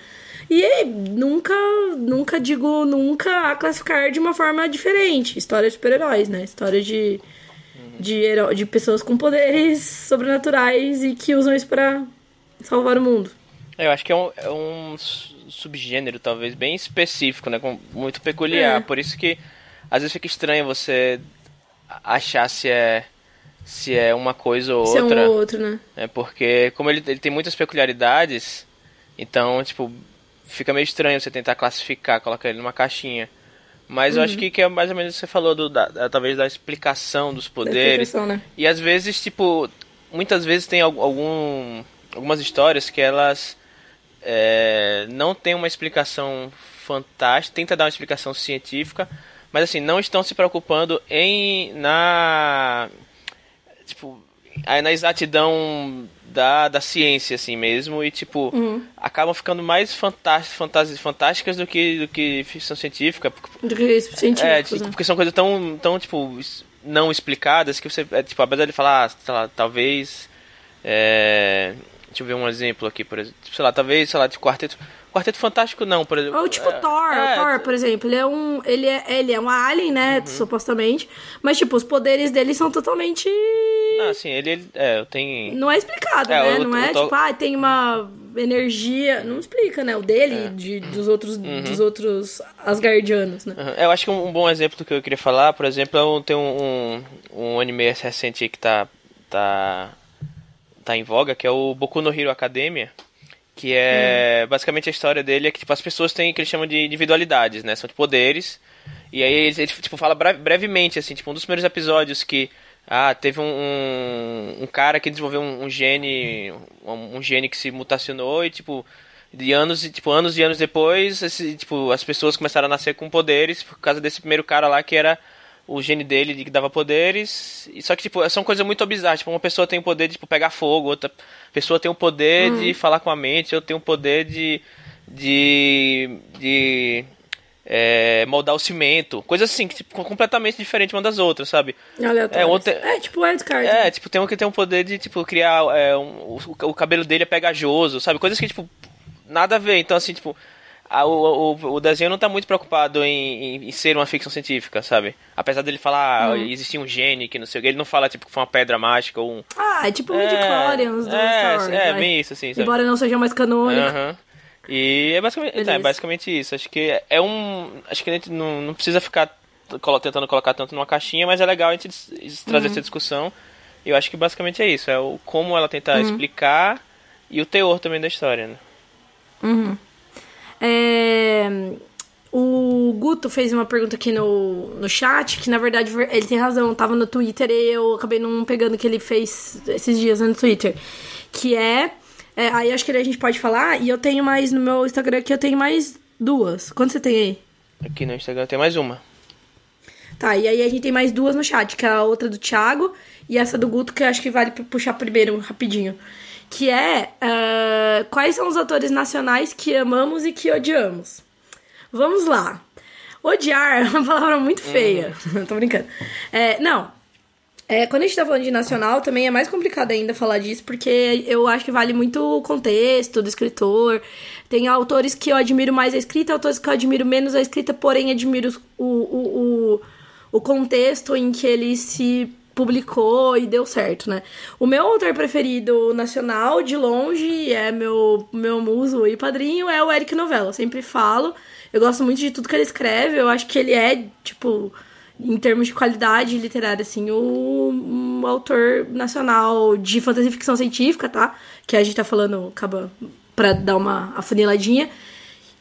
E nunca, nunca digo nunca a classificar de uma forma diferente. História de super-heróis, né? História de, de, de pessoas com poderes sobrenaturais e que usam isso para salvar o mundo. Eu acho que é um, é um subgênero, talvez, bem específico, né? Muito peculiar. É. Por isso que às vezes fica estranho você achar se é se é uma coisa ou se outra. É um ou outro, né? É porque como ele, ele tem muitas peculiaridades, então, tipo, fica meio estranho você tentar classificar, colocar ele numa caixinha. Mas uhum. eu acho uhum. que, que é mais ou menos o que você falou, do, da, da, talvez da explicação dos poderes. Né? E às vezes, tipo, muitas vezes tem algum, algumas histórias que elas é, não tem uma explicação fantástica, tenta dar uma explicação científica, mas assim, não estão se preocupando em na tipo, na exatidão da, da ciência, assim mesmo, e tipo, uhum. acabam ficando mais fantásticas, fantásticas do que, do que ficção científica. Do que científica. É, tipo, né? porque são coisas tão, tão, tipo, não explicadas que você, é, tipo, apesar de falar, ah, sei lá, talvez. É, deixa eu ver um exemplo aqui, por exemplo. Sei lá, talvez, sei lá, de quarteto. Quarteto Fantástico não, por exemplo. Ou tipo é, Thor, é, Thor, por exemplo, ele é um, ele é, ele é um alien, né, uhum. supostamente, mas tipo, os poderes dele são totalmente Ah, sim, ele, ele é, tem Não é explicado, é, né? não é tipo, ah, tem uma energia, não explica, né, o dele é. de, dos outros uhum. dos outros Asgardianos, né? Uhum. Eu acho que um, um, bom exemplo do que eu queria falar, por exemplo, é um, tem um, um, um anime recente que tá tá tá em voga, que é o Boku no Hero Academia que é hum. basicamente a história dele é que tipo, as pessoas têm o que eles chamam de individualidades, né? São de poderes. E aí ele, ele tipo, fala brevemente, assim, tipo, um dos primeiros episódios que ah, teve um, um, um cara que desenvolveu um, um gene, um, um, gene que se mutacionou e tipo de anos tipo anos e anos depois, esse, tipo as pessoas começaram a nascer com poderes por causa desse primeiro cara lá que era o gene dele que dava poderes. E só que, tipo, são coisas muito bizarras. Tipo, uma pessoa tem o poder de tipo, pegar fogo, outra pessoa tem o poder uhum. de falar com a mente, outra tem o poder de. de. de. É, moldar o cimento. Coisas assim, que, tipo, completamente diferente uma das outras, sabe? É, outra, é tipo wildcard. É, tipo, tem um que tem um poder de, tipo, criar. É, um, o, o cabelo dele é pegajoso, sabe? Coisas que, tipo, nada a ver. Então, assim, tipo a, o, o, o, desenho não está muito preocupado em, em, em, ser uma ficção científica, sabe? Apesar dele falar, ah, existia um gene que não sei o que, ele não fala, tipo, que foi uma pedra mágica ou um... Ah, é tipo o é, Midichlorians do é, Star Wars, É, bem isso, assim, sabe? Embora não seja mais canônico. Uhum. E é basicamente, é basicamente isso. Acho que é um... Acho que a gente não, não precisa ficar tentando colocar tanto numa caixinha, mas é legal a gente trazer uhum. essa discussão. E eu acho que basicamente é isso. É o como ela tentar uhum. explicar e o teor também da história, né? Uhum. O Guto fez uma pergunta aqui no, no chat, que na verdade ele tem razão, tava no Twitter e eu acabei não pegando o que ele fez esses dias no Twitter. Que é, é. Aí acho que a gente pode falar, e eu tenho mais no meu Instagram que eu tenho mais duas. Quanto você tem aí? Aqui no Instagram tem mais uma. Tá, e aí a gente tem mais duas no chat, que é a outra do Thiago e essa do Guto, que eu acho que vale puxar primeiro, rapidinho. Que é uh, quais são os atores nacionais que amamos e que odiamos? Vamos lá. Odiar é uma palavra muito feia. Uhum. Tô brincando. É, não, é, quando a gente tá falando de nacional, também é mais complicado ainda falar disso, porque eu acho que vale muito o contexto do escritor. Tem autores que eu admiro mais a escrita, autores que eu admiro menos a escrita, porém admiro o, o, o, o contexto em que ele se publicou e deu certo, né? O meu autor preferido nacional, de longe, é meu, meu muso e padrinho, é o Eric Novella. Eu sempre falo. Eu gosto muito de tudo que ele escreve. Eu acho que ele é, tipo em termos de qualidade literária, assim, o um autor nacional de fantasia e ficção científica, tá? Que a gente tá falando, acaba pra dar uma afuniladinha,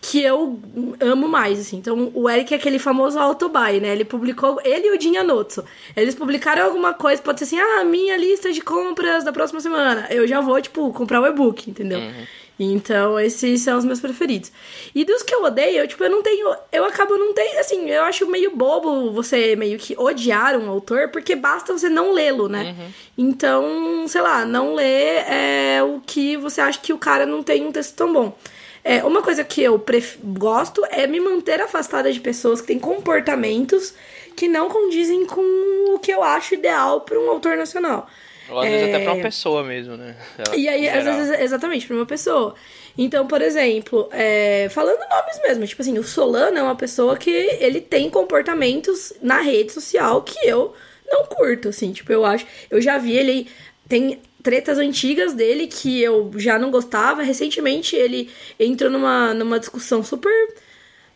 que eu amo mais, assim. Então, o Eric é aquele famoso autobuy, né? Ele publicou, ele e o Dinha Notso. Eles publicaram alguma coisa, pode ser assim, ah, minha lista de compras da próxima semana. Eu já vou, tipo, comprar o e-book, entendeu? Uhum. Então, esses são os meus preferidos. E dos que eu odeio, eu, tipo, eu não tenho. Eu acabo não tenho. Assim, eu acho meio bobo você meio que odiar um autor, porque basta você não lê-lo, né? Uhum. Então, sei lá, não ler é o que você acha que o cara não tem um texto tão bom. É, uma coisa que eu pref... gosto é me manter afastada de pessoas que têm comportamentos que não condizem com o que eu acho ideal para um autor nacional. Ou às é... vezes até pra uma é. pessoa mesmo, né? E aí, às vezes, exatamente, pra uma pessoa. Então, por exemplo, é... falando nomes mesmo, tipo assim, o Solano é uma pessoa que ele tem comportamentos na rede social que eu não curto, assim, tipo, eu acho. Eu já vi ele. Tem tretas antigas dele que eu já não gostava. Recentemente ele entrou numa, numa discussão super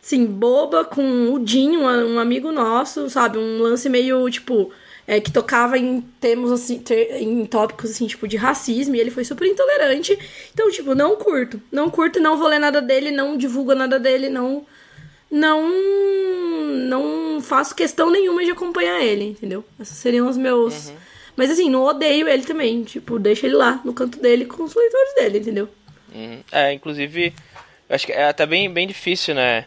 assim, boba com o Dinho, um amigo nosso, sabe? Um lance meio, tipo, é, que tocava em termos assim, ter, em tópicos assim, tipo, de racismo, e ele foi super intolerante. Então, tipo, não curto. Não curto, não vou ler nada dele, não divulgo nada dele, não. Não. Não faço questão nenhuma de acompanhar ele, entendeu? Esses seriam os meus. Uhum. Mas assim, não odeio ele também. Tipo, deixa ele lá no canto dele com os leitores dele, entendeu? Uhum. É, inclusive, acho que é até bem, bem difícil, né?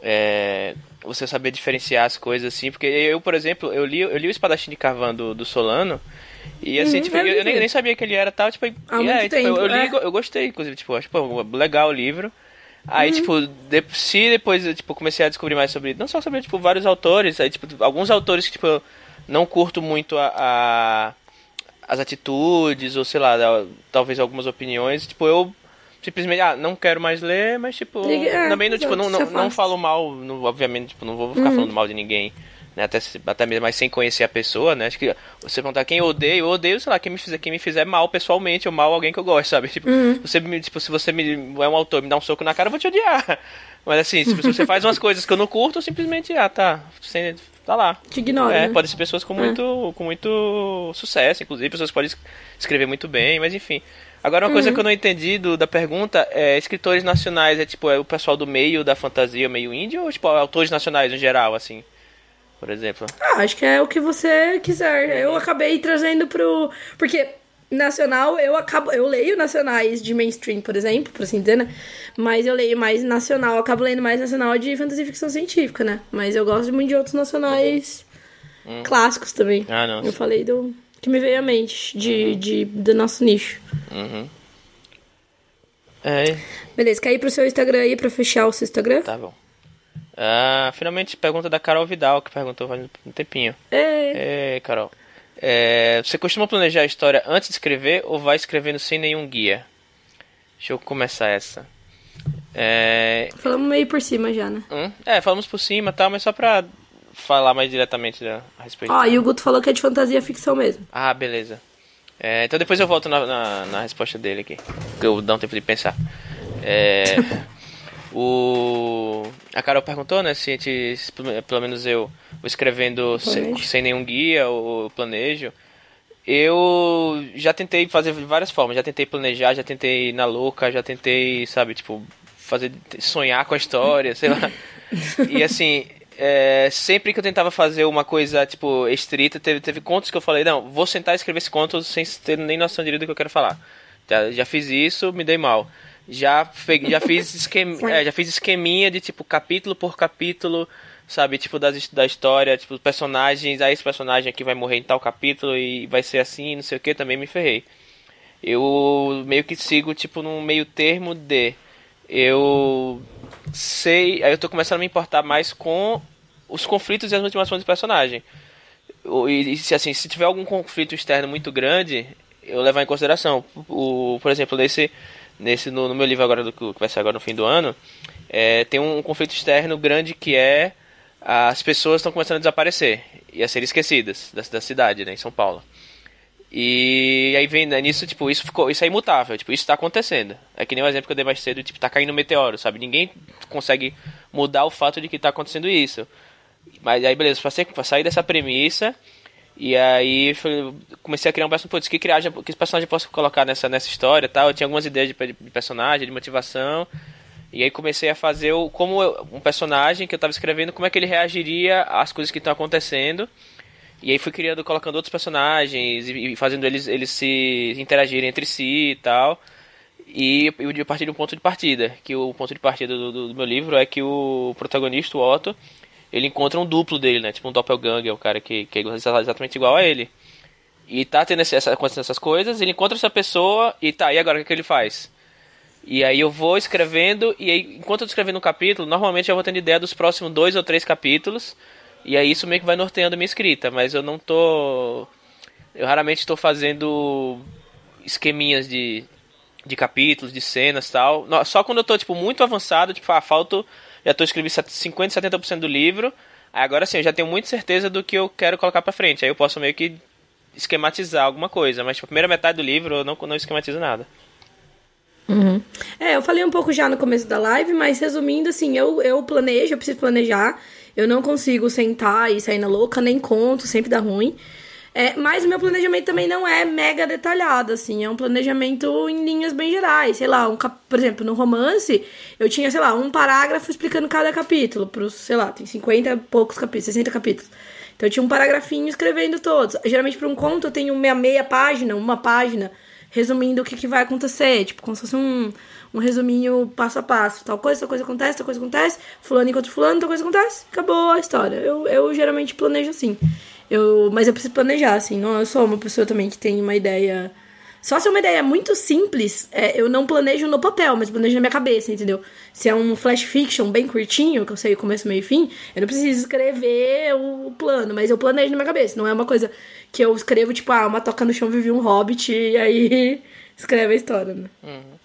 É, você saber diferenciar as coisas assim, porque eu, por exemplo, eu li, eu li o Espadachim de Carvan do, do Solano, e assim, uhum, tipo, eu, eu nem, nem, sabia que ele era tal, tipo, é, tipo, eu, eu, li, é. eu gostei, inclusive, tipo, acho, pô, legal o livro. Aí, uhum. tipo, de, se depois eu, tipo, comecei a descobrir mais sobre, não só sobre, tipo, vários autores, aí, tipo, alguns autores que, tipo, eu não curto muito a, a as atitudes, ou sei lá, talvez algumas opiniões, tipo, eu simplesmente, ah, não quero mais ler, mas tipo, é, também não, tipo, não, não, não falo mal, não, obviamente, tipo, não vou ficar uhum. falando mal de ninguém, né, até, até mesmo mas sem conhecer a pessoa, né, acho que você perguntar quem eu odeio, eu odeio, sei lá, quem me fizer, quem me fizer mal pessoalmente, ou mal alguém que eu gosto, sabe, tipo, uhum. você me, tipo, se você me, é um autor, me dá um soco na cara, eu vou te odiar, mas assim, se você faz umas coisas que eu não curto, eu simplesmente, ah, tá, sem, tá lá. Te ignora. É, né? pode ser pessoas com é. muito, com muito sucesso, inclusive, pessoas que podem escrever muito bem, mas enfim. Agora, uma uhum. coisa que eu não entendi do, da pergunta é: escritores nacionais é tipo é o pessoal do meio da fantasia, meio índio, ou tipo autores nacionais no geral, assim? Por exemplo? Ah, acho que é o que você quiser. Eu acabei trazendo pro. Porque nacional, eu acabo. Eu leio nacionais de mainstream, por exemplo, por assim dizer, né? Mas eu leio mais nacional, acabo lendo mais nacional de fantasia e ficção científica, né? Mas eu gosto muito de outros nacionais uhum. clássicos também. Ah, não. Eu falei do que me veio à mente de, uhum. de, do nosso nicho. Uhum. É. Beleza, quer ir pro seu Instagram aí pra fechar o seu Instagram? Tá bom. Ah, finalmente pergunta da Carol Vidal, que perguntou faz um tempinho. É. É, Carol. É, você costuma planejar a história antes de escrever ou vai escrevendo sem nenhum guia? Deixa eu começar essa. É... Falamos meio por cima já, né? Hum? É, falamos por cima e tal, mas só pra falar mais diretamente a respeito. Ó, oh, e o Guto falou que é de fantasia ficção mesmo. Ah, beleza. É, então depois eu volto na, na, na, resposta dele aqui. Que eu dou um tempo de pensar. É, o, a Carol perguntou, né, se a gente, se, pelo menos eu, escrevendo sem, sem, nenhum guia ou planejo. Eu já tentei fazer de várias formas. Já tentei planejar, já tentei ir na louca, já tentei, sabe, tipo, fazer sonhar com a história, sei lá. E assim, é, sempre que eu tentava fazer uma coisa, tipo, estrita, teve, teve contos que eu falei, não, vou sentar e escrever esse conto sem ter nem noção direito do que eu quero falar. Já, já fiz isso, me dei mal. Já, já, fiz é, já fiz esqueminha de, tipo, capítulo por capítulo, sabe, tipo, das, da história, tipo, personagens, aí esse personagem aqui vai morrer em tal capítulo e vai ser assim, não sei o que, também me ferrei. Eu meio que sigo, tipo, num meio termo de eu sei, aí eu tô começando a me importar mais com os conflitos e as motivações do personagem. E, e se assim, se tiver algum conflito externo muito grande, eu levar em consideração. O, por exemplo, nesse, nesse no, no meu livro agora do que vai ser agora no fim do ano, é, tem um conflito externo grande que é as pessoas estão começando a desaparecer e a ser esquecidas da, da cidade, né, em São Paulo. E aí vem né, nisso, tipo, isso ficou, isso é imutável, tipo, isso está acontecendo. É que nem o exemplo que eu dei mais cedo, tipo, tá caindo um meteoro, sabe? Ninguém consegue mudar o fato de que está acontecendo isso. Mas aí, beleza, pra, pra sair dessa premissa, e aí comecei a criar um personagem, putz, que, criar, que personagem posso colocar nessa, nessa história tal. Eu tinha algumas ideias de, de personagem, de motivação. E aí comecei a fazer o, como eu, um personagem que eu estava escrevendo, como é que ele reagiria às coisas que estão acontecendo. E aí fui criando, colocando outros personagens e, e fazendo eles, eles se interagirem entre si e tal. E eu partir de um ponto de partida, que o ponto de partida do, do, do meu livro é que o protagonista, o Otto, ele encontra um duplo dele, né? Tipo um doppelganger, o cara que, que é exatamente igual a ele. E tá tendo essa, acontecendo essas coisas, ele encontra essa pessoa e tá, e agora o que, que ele faz? E aí eu vou escrevendo, e aí, enquanto eu tô escrevendo um capítulo, normalmente eu vou tendo ideia dos próximos dois ou três capítulos, e aí isso meio que vai norteando a minha escrita, mas eu não tô. Eu raramente estou fazendo esqueminhas de, de capítulos, de cenas tal. Só quando eu tô, tipo, muito avançado, tipo, ah, falta já estou escrevendo 50, 70% do livro. Agora sim, eu já tenho muita certeza do que eu quero colocar para frente. Aí eu posso meio que esquematizar alguma coisa, mas tipo, a primeira metade do livro eu não, não esquematizo nada. Uhum. É, eu falei um pouco já no começo da live, mas resumindo, assim, eu, eu planejo, eu preciso planejar. Eu não consigo sentar e sair na louca, nem conto, sempre dá ruim. É, mas o meu planejamento também não é mega detalhado, assim, é um planejamento em linhas bem gerais. Sei lá, um cap... por exemplo, no romance, eu tinha, sei lá, um parágrafo explicando cada capítulo. Pros, sei lá, tem 50 e poucos capítulos, 60 capítulos. Então eu tinha um parágrafinho escrevendo todos. Geralmente para um conto eu tenho meia, meia página, uma página, resumindo o que, que vai acontecer. Tipo, como se fosse um, um resuminho passo a passo. Tal coisa, tal coisa acontece, tal coisa acontece, fulano encontra fulano, tal coisa acontece, acabou a história. Eu, eu geralmente planejo assim. Eu, mas eu preciso planejar, assim. Não, eu sou uma pessoa também que tem uma ideia. Só se é uma ideia muito simples, é, eu não planejo no papel, mas planejo na minha cabeça, entendeu? Se é um flash fiction bem curtinho, que eu sei começo, meio e fim, eu não preciso escrever o plano, mas eu planejo na minha cabeça. Não é uma coisa que eu escrevo, tipo, ah, uma toca no chão vive um hobbit e aí escreve a história, né? Uhum.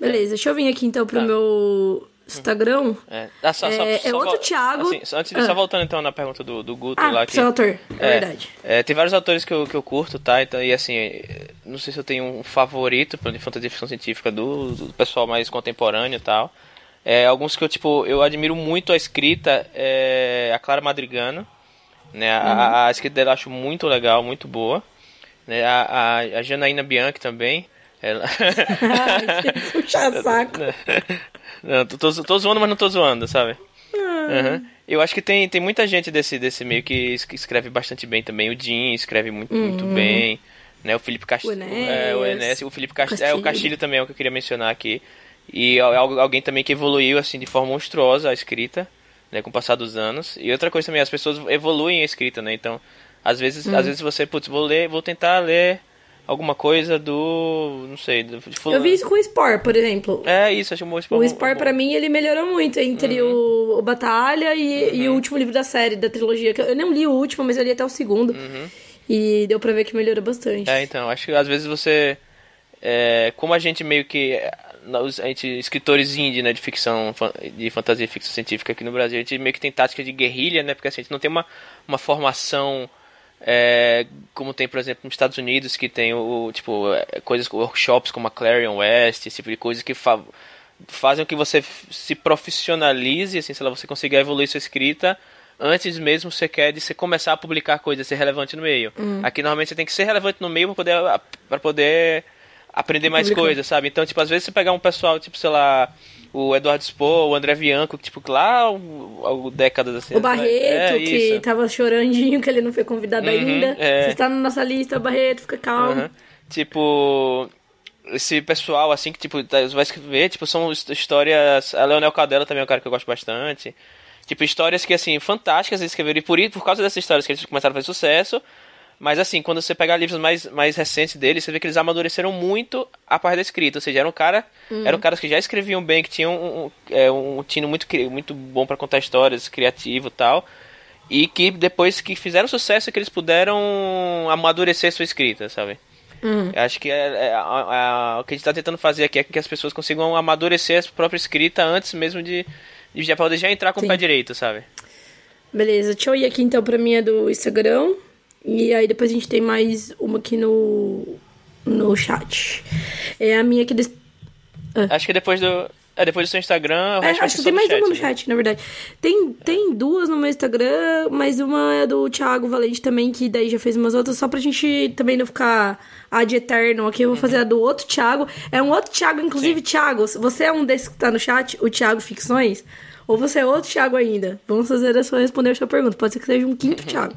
Beleza, deixa eu vir aqui então pro tá. meu Instagram. É, ah, só, só, é, só, é outro Thiago. Assim, antes de ah. só voltando então na pergunta do, do Guto ah, lá. Que, seu autor, é, é verdade. É, tem vários autores que eu, que eu curto, tá? Então, e assim, não sei se eu tenho um favorito de fantasia ficção científica do, do pessoal mais contemporâneo e tal. É, alguns que eu, tipo, eu admiro muito a escrita, é a Clara Madrigano. Né? Uhum. A, a, escrita dela eu acho muito legal, muito boa. Né? A, a, a Janaína Bianchi também. Ela... Puxa saco. Não, tô, tô, tô zoando, mas não tô zoando, sabe? Uhum. Eu acho que tem, tem muita gente desse, desse meio que escreve bastante bem também. O Jim escreve muito, uhum. muito bem. Né? O Felipe Castilho. É, o Enes, o Felipe Castilho. É, o Castilho também é o que eu queria mencionar aqui. E alguém também que evoluiu assim de forma monstruosa a escrita, né, com o passar dos anos. E outra coisa também, as pessoas evoluem a escrita, né? Então, às vezes, uhum. às vezes você, putz, vou ler, vou tentar ler alguma coisa do. Não sei. Do, eu vi isso com o Spore, por exemplo. É, isso, acho que o Spore. O Spore, pra mim, ele melhorou muito entre uhum. o, o, Batalha e, uhum. e, o último livro da série, da trilogia. Eu não li o último, mas eu li até o segundo. Uhum. E deu pra ver que melhorou bastante. É, então, acho que às vezes você. É, como a gente meio que. A gente, escritores indie, né, de ficção, de fantasia e ficção científica aqui no Brasil, a gente meio que tem tática de guerrilha, né, porque assim, a gente não tem uma, uma formação é, como tem, por exemplo, nos Estados Unidos, que tem o, tipo, é, coisas, workshops como a Clarion West, esse tipo de coisa que fa fazem com que você se profissionalize, assim, sei lá, você consiga evoluir sua escrita antes mesmo você quer de você começar a publicar coisas, ser relevante no meio. Uhum. Aqui normalmente você tem que ser relevante no meio para poder para poder aprender mais coisas, sabe? Então, tipo, às vezes você pegar um pessoal, tipo, sei lá, o Eduardo Spoh, o André Bianco, tipo, lá, o, o décadas assim. O Barreto, é, que isso. tava chorandinho que ele não foi convidado uhum, ainda. É. Você está na nossa lista, Barreto, fica calmo. Uhum. Tipo, esse pessoal, assim, que, tipo, tá, vai escrever, tipo, são histórias... A Leonel Cadela também é um cara que eu gosto bastante. Tipo, histórias que, assim, fantásticas eles escreveram. E por, por causa dessas histórias que eles começaram a fazer sucesso. Mas, assim, quando você pegar livros mais, mais recentes deles, você vê que eles amadureceram muito a parte da escrita. Ou seja, eram, cara, hum. eram caras que já escreviam bem, que tinham um, um, é, um tino muito, muito bom para contar histórias, criativo e tal. E que depois que fizeram sucesso, que eles puderam amadurecer sua escrita, sabe? Uhum. Acho que é, é, o que a gente está tentando fazer aqui é que as pessoas consigam amadurecer a própria escrita antes mesmo de já poder já entrar com Sim. o pé direito, sabe? Beleza, deixa eu ir aqui então pra minha do Instagram. E aí depois a gente tem mais uma aqui no, no chat. É a minha aqui. Des... Ah. Acho que depois do. É, depois do seu Instagram, é, acho que tem mais chat, uma no né? chat, na verdade. Tem, tem duas no meu Instagram, mas uma é do Thiago Valente também, que daí já fez umas outras, só pra gente também não ficar ad eterno aqui. Eu vou uhum. fazer a do outro Thiago. É um outro Thiago, inclusive, Sim. Thiago, você é um desses que tá no chat, o Thiago Ficções, ou você é outro Thiago ainda? Vamos fazer a sua responder a sua pergunta. Pode ser que seja um quinto uhum. Thiago.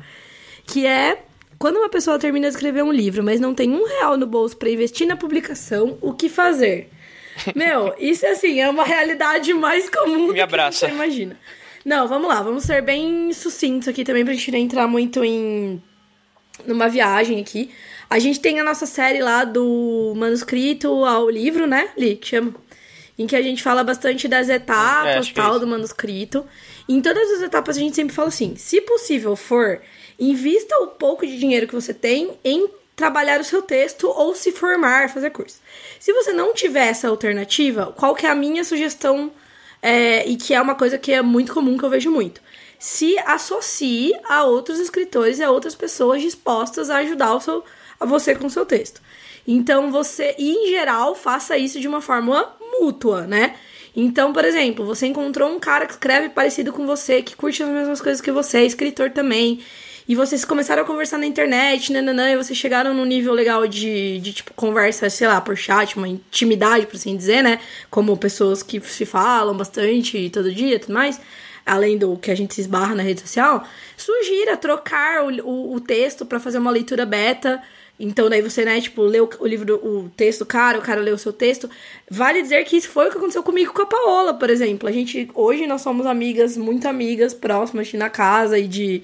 Que é quando uma pessoa termina de escrever um livro, mas não tem um real no bolso para investir na publicação, o que fazer? Meu, isso assim, é uma realidade mais comum Me abraça. que você imagina. Não, vamos lá, vamos ser bem sucintos aqui também pra gente não entrar muito em numa viagem aqui. A gente tem a nossa série lá do manuscrito ao livro, né, Li, que chama? Em que a gente fala bastante das etapas é, tal é do manuscrito. Em todas as etapas a gente sempre fala assim: se possível for, invista o pouco de dinheiro que você tem em trabalhar o seu texto ou se formar, fazer curso. Se você não tiver essa alternativa, qual que é a minha sugestão? É, e que é uma coisa que é muito comum que eu vejo muito. Se associe a outros escritores e a outras pessoas dispostas a ajudar o seu, a você com o seu texto. Então você, em geral, faça isso de uma forma mútua, né? Então, por exemplo, você encontrou um cara que escreve parecido com você, que curte as mesmas coisas que você, é escritor também, e vocês começaram a conversar na internet, nananã, e vocês chegaram num nível legal de, de, tipo, conversa, sei lá, por chat, uma intimidade, por assim dizer, né? Como pessoas que se falam bastante todo dia e tudo mais, além do que a gente se esbarra na rede social, sugira trocar o, o, o texto para fazer uma leitura beta. Então, daí você, né, tipo, lê o, livro, o texto do cara, o cara lê o seu texto. Vale dizer que isso foi o que aconteceu comigo com a Paola, por exemplo. A gente, hoje nós somos amigas, muito amigas, próximas de na casa e de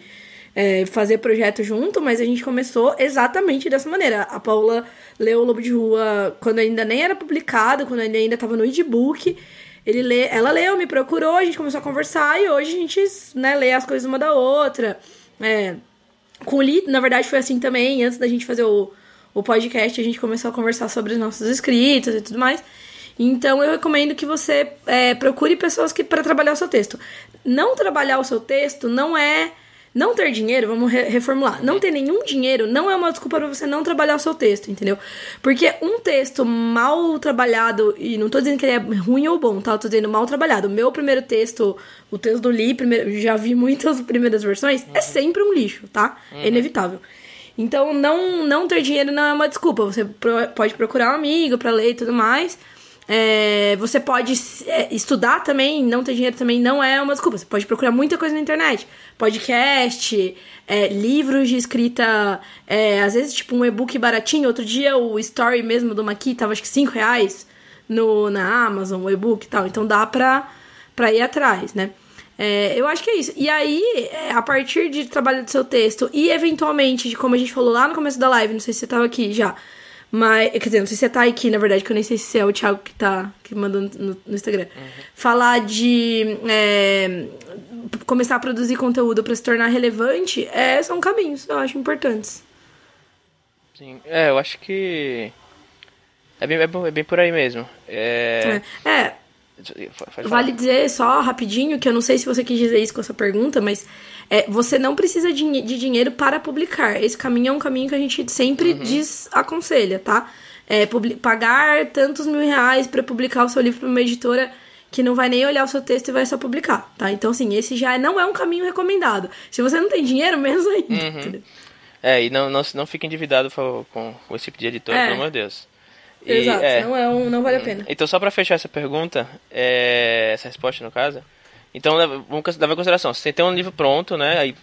é, fazer projeto junto, mas a gente começou exatamente dessa maneira. A Paula leu o Lobo de Rua quando ainda nem era publicado, quando ele ainda estava no e-book. Ele lê, ela leu, me procurou, a gente começou a conversar e hoje a gente né, lê as coisas uma da outra. É, com o na verdade, foi assim também. Antes da gente fazer o, o podcast, a gente começou a conversar sobre os nossos escritos e tudo mais. Então eu recomendo que você é, procure pessoas que para trabalhar o seu texto. Não trabalhar o seu texto não é não ter dinheiro, vamos re reformular. Não ter nenhum dinheiro não é uma desculpa para você não trabalhar o seu texto, entendeu? Porque um texto mal trabalhado, e não tô dizendo que ele é ruim ou bom, tá? Eu tô dizendo mal trabalhado. O meu primeiro texto, o texto do Lee, primeiro, já vi muitas primeiras versões, é uhum. é sempre um lixo, tá? É uhum. É inevitável. Então, não, não ter dinheiro não é uma desculpa. Você pro, pode procurar um amigo para ler e tudo mais. É, você pode é, estudar também, não ter dinheiro também não é uma desculpa. Você pode procurar muita coisa na internet. Podcast, é, livros de escrita, é, às vezes tipo um e-book baratinho. Outro dia o story mesmo do Maqui tava acho que 5 reais no, na Amazon, o e-book e tal. Então dá pra, pra ir atrás, né? É, eu acho que é isso. E aí, é, a partir de trabalho do seu texto e eventualmente, de como a gente falou lá no começo da live, não sei se você tava aqui já mas, quer dizer, não sei se você tá aqui, na verdade, que eu nem sei se é o Thiago que tá que mandou no, no Instagram. Uhum. Falar de é, começar a produzir conteúdo para se tornar relevante é, são caminhos, eu acho importantes. Sim, é, eu acho que. É bem, é bem por aí mesmo. É. é. é vale dizer só rapidinho que eu não sei se você quis dizer isso com essa pergunta, mas é, você não precisa de, de, dinheiro para publicar. Esse caminho é um caminho que a gente sempre uhum. desaconselha, tá? É, pagar tantos mil reais para publicar o seu livro para uma editora que não vai nem olhar o seu texto e vai só publicar, tá? Então, assim, esse já não é um caminho recomendado. Se você não tem dinheiro, menos ainda. Uhum. É, e não, não, não fique endividado com, com esse tipo de editora, é. pelo amor de Deus. Exato, é, não, é um, não vale a pena. Então, só para fechar essa pergunta, é, essa resposta no caso, então, vamos levar em consideração, você tem um livro pronto, né? Aí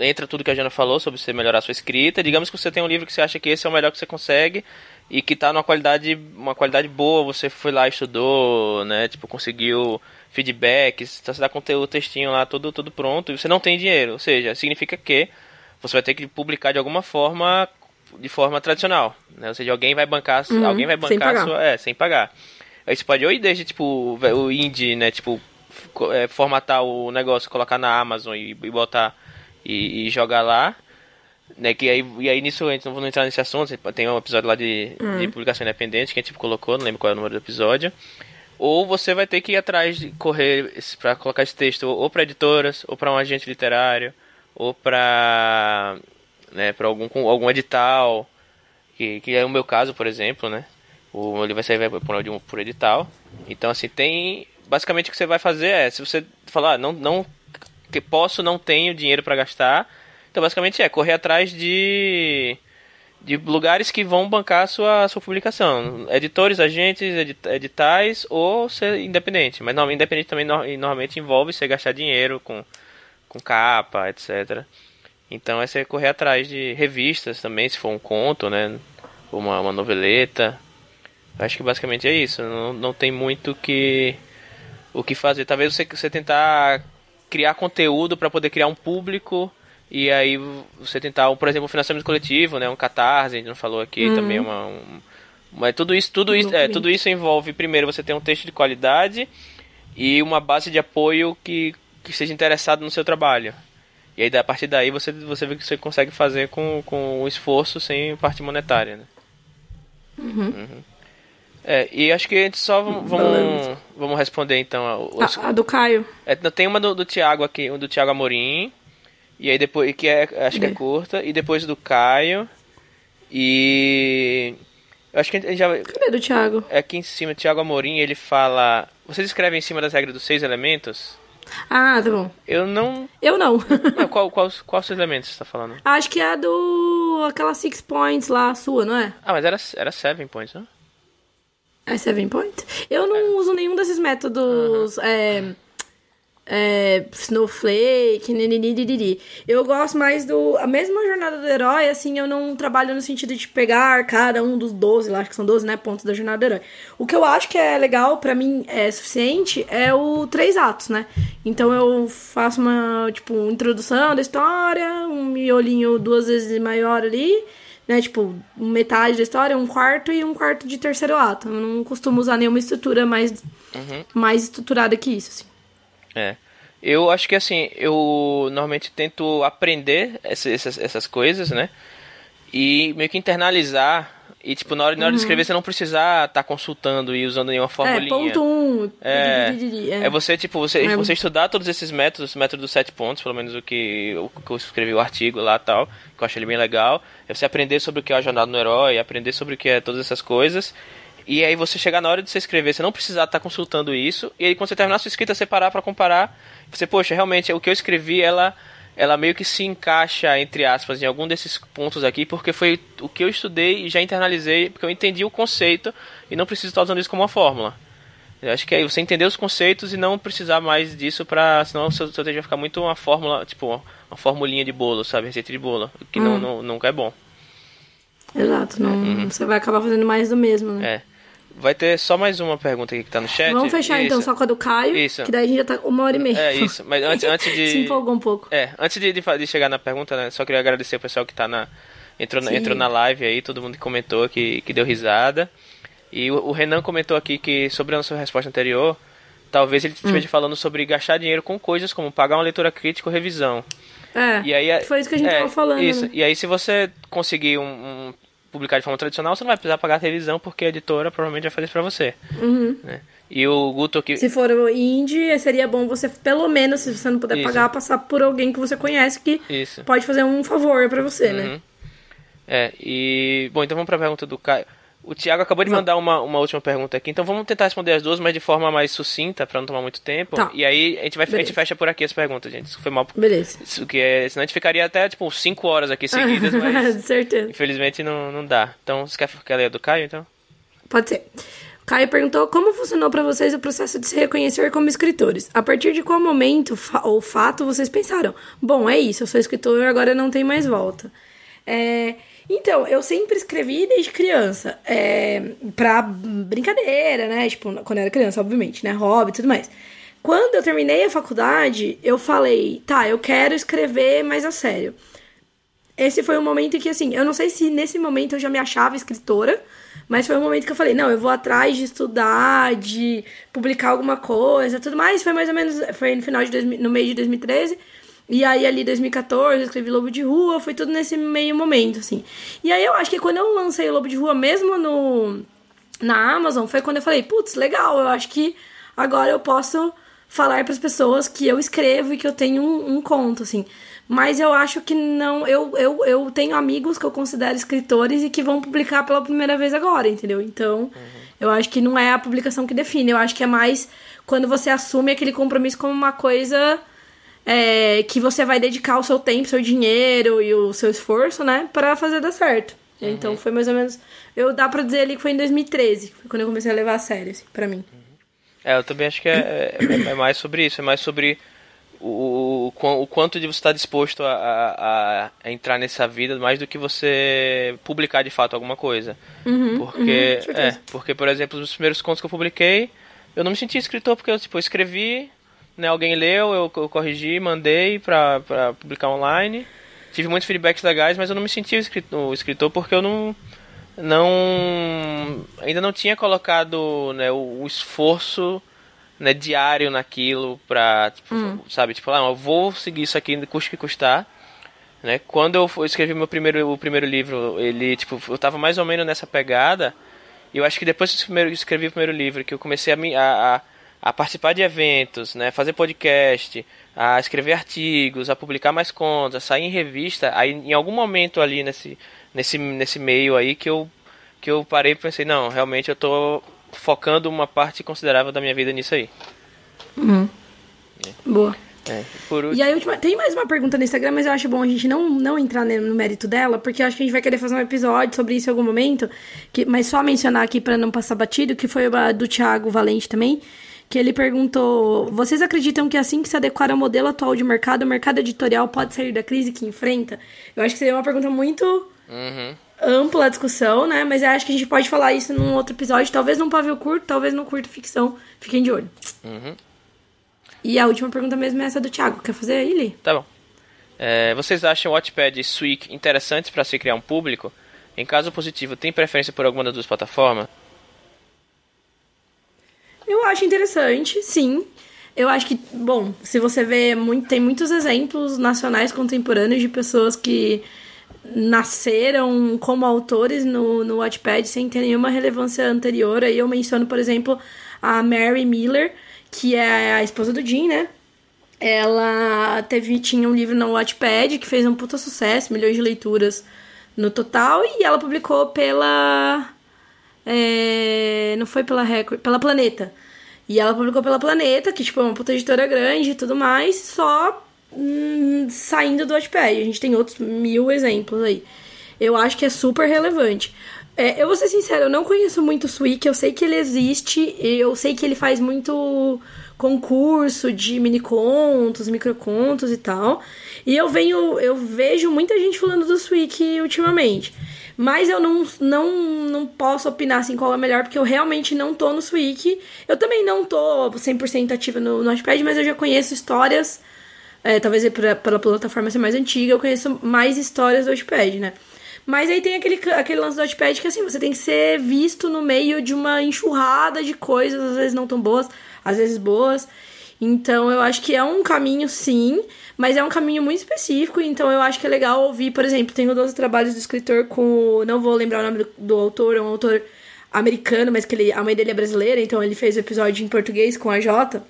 entra tudo que a Jana falou sobre você melhorar a sua escrita. Digamos que você tem um livro que você acha que esse é o melhor que você consegue e que tá numa qualidade, uma qualidade boa, você foi lá estudou, né? Tipo, conseguiu feedbacks, então você dá conteúdo, textinho lá, tudo, tudo pronto, e você não tem dinheiro. Ou seja, significa que você vai ter que publicar de alguma forma, de forma tradicional, né? Ou seja, alguém vai bancar, Uhum, alguém vai sem bancar pagar. sua, é, sem pagar. Aí você pode ou ir desde, tipo, o indie, né, tipo, é, formatar o negócio, colocar na Amazon e, e botar e, e jogar lá, né, que aí, e aí nisso, a gente não vou entrar nesse assunto, tem um episódio lá de, de publicação independente que a gente tipo, colocou, não lembro qual é o número do episódio, ou você vai ter que ir atrás de correr pra colocar esse texto ou para editoras, ou para um agente literário, ou para né, para algum algum edital, que, que é o meu caso, por exemplo, né? O ele vai sair por, por edital. Então assim, tem basicamente o que você vai fazer é, se você falar, ah, não não que posso, não tenho dinheiro para gastar, então basicamente é correr atrás de de lugares que vão bancar a sua, a sua publicação. Editores, agentes, edit- editais ou ser independente. Mas não, independente também no- normalmente envolve você gastar dinheiro com, com capa, etc. Então é você correr atrás de revistas também, se for um conto, né? Uma, uma noveleta. Acho que basicamente é isso. Não, não tem muito que, o que fazer. Talvez você, você tentar criar conteúdo para poder criar um público e aí você tentar, por exemplo, um financiamento coletivo, né, um catarse, a gente não falou aqui também é uma um, mas tudo isso, tudo isso, é, tudo isso envolve primeiro você ter um texto de qualidade e uma base de apoio que, que seja interessado no seu trabalho. E aí a partir daí você você vê o que você consegue fazer com com o esforço sem parte monetária, né? Uhum. É, e acho que a gente só vamos, vamos, vamos responder então a- os, A, a do Caio. é, tem uma do, do Thiago aqui, um do Thiago Amorim. E aí depois, que é, acho que é curta. E depois do Caio. E. Eu acho que a gente já. Cadê do Thiago? é Aqui em cima, Thiago Amorim, ele fala. Vocês escrevem em cima das regras dos seis elementos? Ah, tá bom. Eu não. Eu não. não qual, qual, qual seis elementos você tá falando? Acho que é a do. aquela Six Points lá, sua, não é? Ah, mas era, era seven points, né? É Seven Point? Eu não uso nenhum desses métodos. É, é, Snowflake, nininidididi. Eu gosto mais do. A mesma jornada do herói, assim, eu não trabalho no sentido de pegar cada um dos 12, lá, acho que são 12, né? Pontos da jornada do herói. O que eu acho que é legal, pra mim, é suficiente, é o três atos, né? Então eu faço uma, tipo, introdução da história, um miolinho duas vezes maior ali né? Tipo, metade da história, um quarto e um quarto de terceiro ato. Eu não costumo usar nenhuma estrutura mais, mais estruturada que isso, assim. É. Eu acho que assim, eu normalmente tento aprender essa- essas, essas coisas, né? E meio que internalizar. E tipo, na hora, na hora de escrever, você não precisar estar consultando e usando nenhuma Uhum. É, formulinha. ponto um. É, diririri, é você, tipo, você, É. você estudar todos esses métodos, o método dos sete pontos, pelo menos o que, o que eu escrevi o artigo lá e tal, que eu achei ele bem legal. É você aprender sobre o que é a jornada no herói, aprender sobre o que é todas essas coisas. E aí você chegar na hora de você escrever, você não precisar estar consultando isso. E aí quando você terminar a sua escrita, você parar pra comparar. Você, poxa, realmente, o que eu escrevi, ela, ela meio que se encaixa, entre aspas, em algum desses pontos aqui, porque foi o que eu estudei e já internalizei, porque eu entendi o conceito e não preciso estar usando isso como uma fórmula. Eu acho que é você entender os conceitos e não precisar mais disso pra. Senão o seu, seu texto vai ficar muito uma fórmula, tipo, uma formulinha de bolo, sabe? Receita de bolo. Que Hum. não, não, nunca é bom. Exato, não, você vai acabar fazendo mais do mesmo, né? Uhum. É. Vai ter só mais uma pergunta aqui que tá no chat. Vamos fechar então Isso. só com a do Caio, Isso. que daí a gente já tá uma hora e meia. É isso, mas antes, antes de. Se empolgou um pouco. É, antes de, de, de chegar na pergunta, né, só queria agradecer o pessoal que tá na. Entrou, na- entrou na live aí, todo mundo que comentou, que, que deu risada. E o, o Renan comentou aqui que sobre a nossa resposta anterior, talvez ele Hum. estivesse falando sobre gastar dinheiro com coisas como pagar uma leitura crítica ou revisão. É, E aí, foi isso que a gente é, falando. Isso. né? E aí, se você conseguir um, um- publicar de forma tradicional, você não vai precisar pagar a revisão, porque a editora provavelmente vai fazer isso pra você. né? E o Guto. Uhum. Se for indie, seria bom você, pelo menos, se você não puder Isso. pagar, passar por alguém que você conhece que Isso. pode fazer um favor pra você, né? Uhum. É, e. Bom, então vamos pra pergunta do Caio. O Thiago acabou de mandar uma, uma última pergunta aqui, então vamos tentar responder as duas, mas de forma mais sucinta, pra não tomar muito tempo. Tá. E aí a gente, vai, a gente fecha por aqui as perguntas, gente. Isso foi mal. Beleza. Isso que é, senão a gente ficaria até, tipo, 5 horas aqui seguidas, mas certeza. infelizmente não, não dá. Então, você quer, quer ler a do Caio, então? Pode ser. O Caio perguntou como funcionou pra vocês o processo de se reconhecer como escritores. A partir de qual momento fa- ou fato vocês pensaram? Bom, é isso, eu sou escritor, agora não tem mais volta. É, Então, eu sempre escrevi desde criança. É, pra brincadeira, né? Tipo, quando eu era criança, obviamente, né? Hobby e tudo mais. Quando eu terminei a faculdade, eu falei, tá, eu quero escrever mais a sério. Esse foi um momento que, assim, eu não sei se nesse momento eu já me achava escritora, mas foi um momento que eu falei, não, eu vou atrás de estudar, de publicar alguma coisa, tudo mais. Foi mais ou menos, foi no final de, 2000, no meio de 2013. E aí, ali, 2014, eu escrevi Lobo de Rua, foi tudo nesse meio momento, assim. E aí, eu acho que quando eu lancei Lobo de Rua, mesmo no na Amazon, foi quando eu falei, putz, legal, eu acho que agora eu posso falar para as pessoas que eu escrevo e que eu tenho um, um, conto, assim. Mas eu acho que não. Eu, eu, eu tenho amigos que eu considero escritores e que vão publicar pela primeira vez agora, entendeu? Então, uhum. eu acho que não é a publicação que define. Eu acho que é mais quando você assume aquele compromisso como uma coisa é, que você vai dedicar o seu tempo, seu dinheiro e o seu esforço, né, para fazer dar certo. Uhum. Então foi mais ou menos. Eu dá pra dizer ali que foi em 2013, foi quando eu comecei a levar a sério, assim, pra mim. É, eu também acho que é, é, é mais sobre isso, é mais sobre o, o, o quanto de você está disposto a, a, a, entrar nessa vida mais do que você publicar de fato alguma coisa. Uhum, porque, uhum, é, porque, por exemplo, os primeiros contos que eu publiquei, eu não me senti escritor porque eu tipo, escrevi, né, alguém leu, eu, eu corrigi, mandei para publicar online. Tive muitos feedbacks legais, mas eu não me senti o escritor porque eu não não ainda não tinha colocado né, o, o esforço né, diário naquilo pra, tipo, hum. sabe, tipo, ah, eu vou seguir isso aqui, custe que custar. Né? Quando eu escrevi meu primeiro, o primeiro livro, ele, tipo, eu tava mais ou menos nessa pegada. E eu acho que depois que eu escrevi o primeiro livro, que eu comecei a, a, a participar de eventos, né, fazer podcast, a escrever artigos, a publicar mais contas, a sair em revista, aí em algum momento ali nesse, nesse, nesse meio aí que eu, que eu parei e pensei, não, realmente eu tô focando uma parte considerável da minha vida nisso aí. Uhum. É. Boa. É. E aí, última, tem mais uma pergunta no Instagram, mas eu acho bom a gente não, não entrar no mérito dela, porque eu acho que a gente vai querer fazer um episódio sobre isso em algum momento. Que, mas só mencionar aqui para não passar batido, que foi a do Thiago Valente também, que ele perguntou: Vocês acreditam que assim que se adequar ao modelo atual de mercado, o mercado editorial pode sair da crise que enfrenta? Eu acho que seria uma pergunta muito. Uhum ampla a discussão, né? Mas eu acho que a gente pode falar isso num outro episódio, talvez num pavio curto, talvez num curto ficção. Fiquem de olho. Uhum. E a última pergunta mesmo é essa do Thiago. Quer fazer aí, Li? Tá bom. É, vocês acham o Watchpad e Swig interessantes para se criar um público? Em caso positivo, tem preferência por alguma das duas plataformas? Eu acho interessante, sim. Eu acho que, bom, se você vê, muito, tem muitos exemplos nacionais contemporâneos de pessoas que nasceram como autores no, no Wattpad sem ter nenhuma relevância anterior. Aí eu menciono, por exemplo, a Mary Miller, que é a esposa do Jim, né? Ela teve, tinha um livro no Wattpad que fez um puta sucesso, milhões de leituras no total, e ela publicou pela. É, não foi pela Record, pela Planeta. E ela publicou pela Planeta, que tipo, é uma puta editora grande e tudo mais, só hum, saindo do Wattpad. A gente tem outros mil exemplos aí. Eu acho que é super relevante. É, eu vou ser sincero, eu não conheço muito o Swik, eu sei que ele existe, eu sei que ele faz muito concurso de mini contos, microcontos e tal. E eu venho, eu vejo muita gente falando do Swik ultimamente. Mas eu não, não, não posso opinar assim qual é melhor, porque eu realmente não tô no Swik. Eu também não tô 100% ativa no Notepad, mas eu já conheço histórias é, talvez pela, pela plataforma ser mais antiga, eu conheço mais histórias do Notepad, né? Mas aí tem aquele, aquele lance do Notepad que assim, você tem que ser visto no meio de uma enxurrada de coisas, às vezes não tão boas, às vezes boas. Então eu acho que é um caminho sim, mas é um caminho muito específico, então eu acho que é legal ouvir, por exemplo, tenho 12 trabalhos do escritor com. Não vou lembrar o nome do, do autor, é um autor americano, mas que ele, a mãe dele é brasileira, então ele fez o episódio em português com a Jota,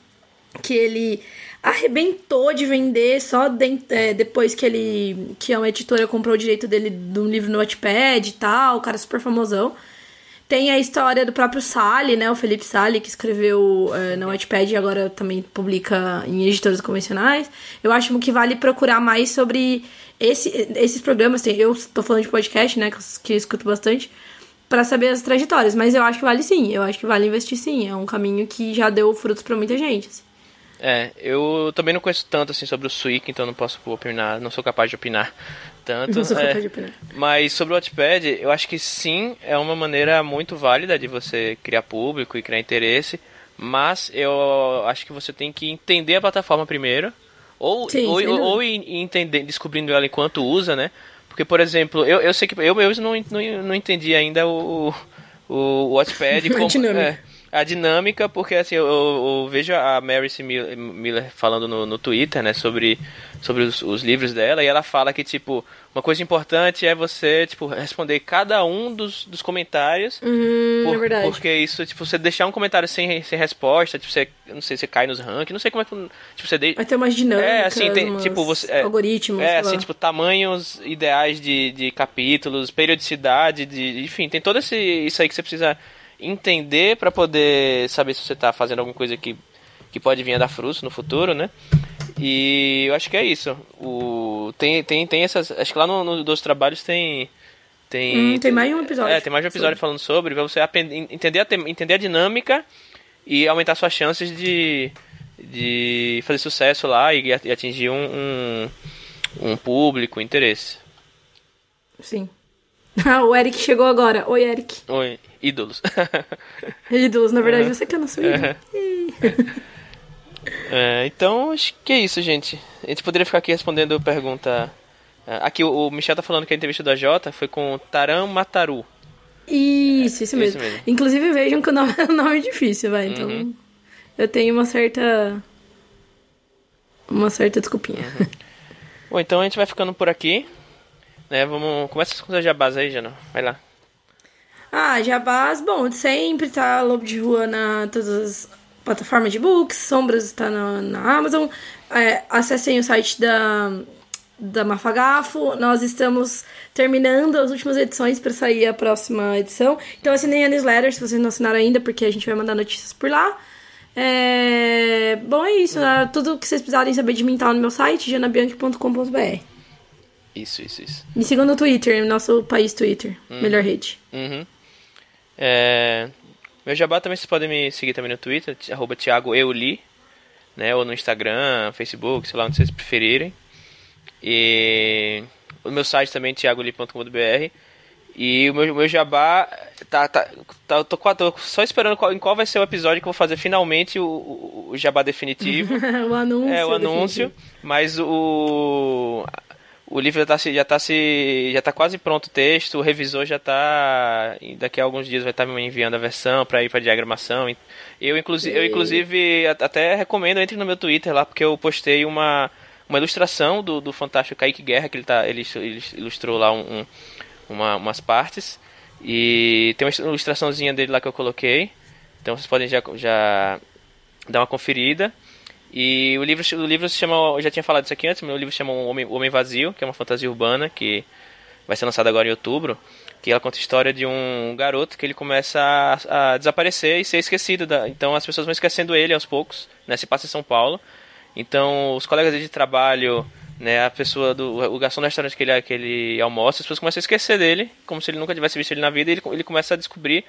que ele arrebentou de vender só de, é, depois que ele. que uma editora comprou o direito dele de um livro no Wattpad e tal, o cara super famosão. Tem a história do próprio Sally, né? O Felipe Sally, que escreveu é, no Wattpad e agora também publica em editoras convencionais. Eu acho que vale procurar mais sobre esse, esses programas. Tem, eu tô falando de podcast, né? Que, que eu escuto bastante. para saber as trajetórias. Mas eu acho que vale sim. Eu acho que vale investir sim. É um caminho que já deu frutos para muita gente. Assim. É, eu também não conheço tanto assim sobre o Suic, então não posso opinar, não sou capaz de opinar tanto. É. Mas sobre o Wattpad, eu acho que sim, é uma maneira muito válida de você criar público e criar interesse, mas eu acho que você tem que entender a plataforma primeiro, ou, Sim, ou, ou, ou entender, descobrindo ela enquanto usa, né? Porque, por exemplo, eu, eu sei que eu mesmo não, não, não entendi ainda o, o, o Wattpad como... é, a dinâmica, porque assim, eu, eu- vejo a Mary C. Mil- Miller falando no, no Twitter, né, sobre, sobre os, os livros dela, e ela fala que, tipo, uma coisa importante é você, tipo, responder cada um dos, dos comentários, Hum, por- é verdade. porque isso, tipo, você deixar um comentário sem, sem resposta, tipo, você, não sei, você cai nos rankings, não sei como é que, tipo, você... De... Vai ter umas dinâmicas, É, assim, tem, tipo, você... É, algoritmos, É, assim, lá. tipo, tamanhos ideais de, de capítulos, periodicidade, de, enfim, tem todo esse, isso aí que você precisa entender pra poder saber se você tá fazendo alguma coisa que, que pode vir a dar frutos no futuro, né? E eu acho que é isso. O, tem, tem, tem essas... Acho que lá no, no dos trabalhos tem... Tem, Hum, tem mais um episódio É, tem mais um episódio sobre. falando sobre, pra você aprender, entender, a, tem- entender a dinâmica e aumentar suas chances de, de fazer sucesso lá e, atingir um, um, um público, um interesse. Sim. Ah, o Eric chegou agora. Oi, Eric. Oi, ídolos. Ídolos, na verdade, você que é nosso ídolo. É, então, acho que é isso, gente. A gente poderia ficar aqui respondendo pergunta. é, Aqui o o Michel tá falando que a entrevista da Jota foi com Taram Mataru. Isso, isso Isso mesmo. mesmo. Inclusive, vejam que o nome é um nome difícil, vai. Então, Uhum. eu tenho uma certa... Uma certa desculpinha. Bom, então a gente vai ficando por aqui. Né, vamos. Começa com as jabás aí, Jana. Vai lá. Ah, Jabás, bom, sempre tá Lobo de Rua na todas as plataformas de books, Sombras está na, na Amazon. É, acessem o site da, da Mafagafo. Nós estamos terminando as últimas edições para sair a próxima edição. Então assinem a newsletter se vocês não assinaram ainda, porque a gente vai mandar notícias por lá. É... Bom, é isso. né? Tudo que vocês precisarem saber de mim tá no meu site, janabianchi.com.br. Isso, isso, isso. Me sigam no Twitter, nosso país Twitter, melhor rede. Uhum. É, Meu jabá também vocês podem me seguir também no Twitter, arroba Thiago Euli, né? Ou no Instagram, Facebook, sei lá onde vocês preferirem. E o meu site também, thiagoli.com.br. E o meu, meu jabá tá, tá, tá eu tô, tô só esperando qual, em qual vai ser o episódio que eu vou fazer finalmente o, o, o jabá definitivo. o anúncio. É, o anúncio, mas o o livro já tá, se- já tá se já tá quase pronto o texto, o revisor já tá daqui a alguns dias vai estar me enviando a versão para ir para diagramação. Eu inclusive eu inclusive até recomendo entre no meu Twitter lá porque eu postei uma uma ilustração do, do fantástico Kaique Guerra que ele tá ele, ele ilustrou lá um, um- uma, umas partes e tem uma ilustraçãozinha dele lá que eu coloquei. Então vocês podem já já dar uma conferida. E o livro, o livro se chama, eu já tinha falado isso aqui antes, o livro se chama O Homem, O Homem Vazio, que é uma fantasia urbana que vai ser lançado agora em outubro, que ela conta a história de um garoto que ele começa a, a desaparecer e ser esquecido. Da, então as pessoas vão esquecendo ele aos poucos, né, se passa em São Paulo. Então os colegas de trabalho, né, a pessoa do o garçom do restaurante que ele, que ele almoça, as pessoas começam a esquecer dele, como se ele nunca tivesse visto ele na vida, e ele, ele começa a descobrir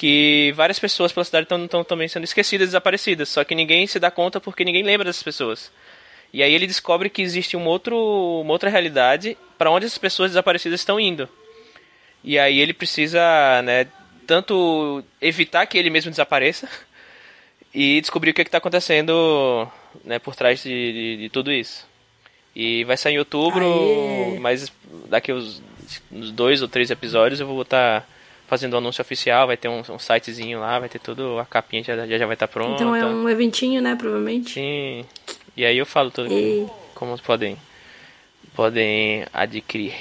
que várias pessoas pela cidade estão também sendo esquecidas, desaparecidas, só que ninguém se dá conta porque ninguém lembra dessas pessoas. E aí ele descobre que existe um outro, uma outra realidade para onde essas pessoas desaparecidas estão indo. E aí ele precisa, né, tanto evitar que ele mesmo desapareça e descobrir o que está acontecendo, né, por trás de, de, de tudo isso. E vai sair em outubro, Aê. mas daqui uns, uns dois ou três episódios eu vou estar fazendo o anúncio oficial, vai ter um, um sitezinho lá, vai ter tudo, a capinha já, já, já vai estar pronta. Então é um eventinho, né, provavelmente. Sim. E aí eu falo tudo E- como podem podem adquirir.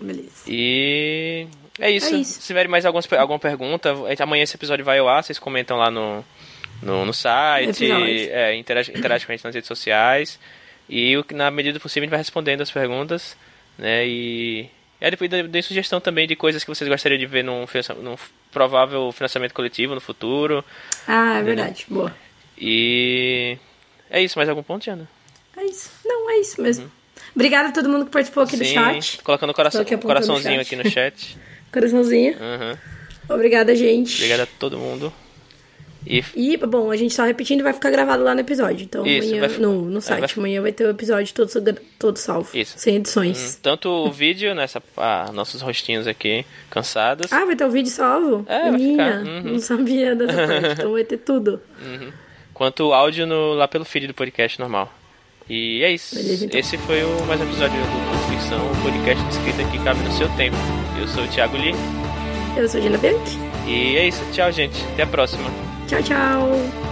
Beleza. E é isso. É isso. Se tiverem mais algumas, alguma pergunta, gente- amanhã esse episódio vai ao ar, vocês comentam lá no, no, no site, é, interage, interage com a gente nas redes sociais. E na medida do possível a gente vai respondendo as perguntas, né? E aí depois dê sugestão também de coisas que vocês gostariam de ver num, num provável financiamento coletivo no futuro. Ah, é verdade. Boa. E é isso, mais algum ponto, Diana? É isso. Não, é isso mesmo. Obrigada a todo mundo que participou aqui do chat. colocando coração, aqui coraçãozinho no aqui no chat. Coraçãozinho. Uhum. Obrigada, gente. Obrigado a todo mundo. E, E, bom, a gente só repetindo vai ficar gravado lá no episódio. Então Isso, amanhã, vai no, no é, site. vai- Amanhã vai ter o episódio todo, todo salvo. Isso. Sem edições. tanto o vídeo, nessa, ah, nossos rostinhos aqui cansados. Ah, vai ter o vídeo salvo? É, ficar, uhum. não sabia dessa parte. Então vai ter tudo. quanto o áudio no, lá pelo feed do podcast normal. E é isso. Beleza, então. Esse foi o mais um episódio do Constricção, o podcast de escrita que cabe no seu tempo. Eu sou o Thiago Lee. Eu sou a Gina Bianchi. E é isso. Tchau, gente. Até a próxima. Tchau, tchau.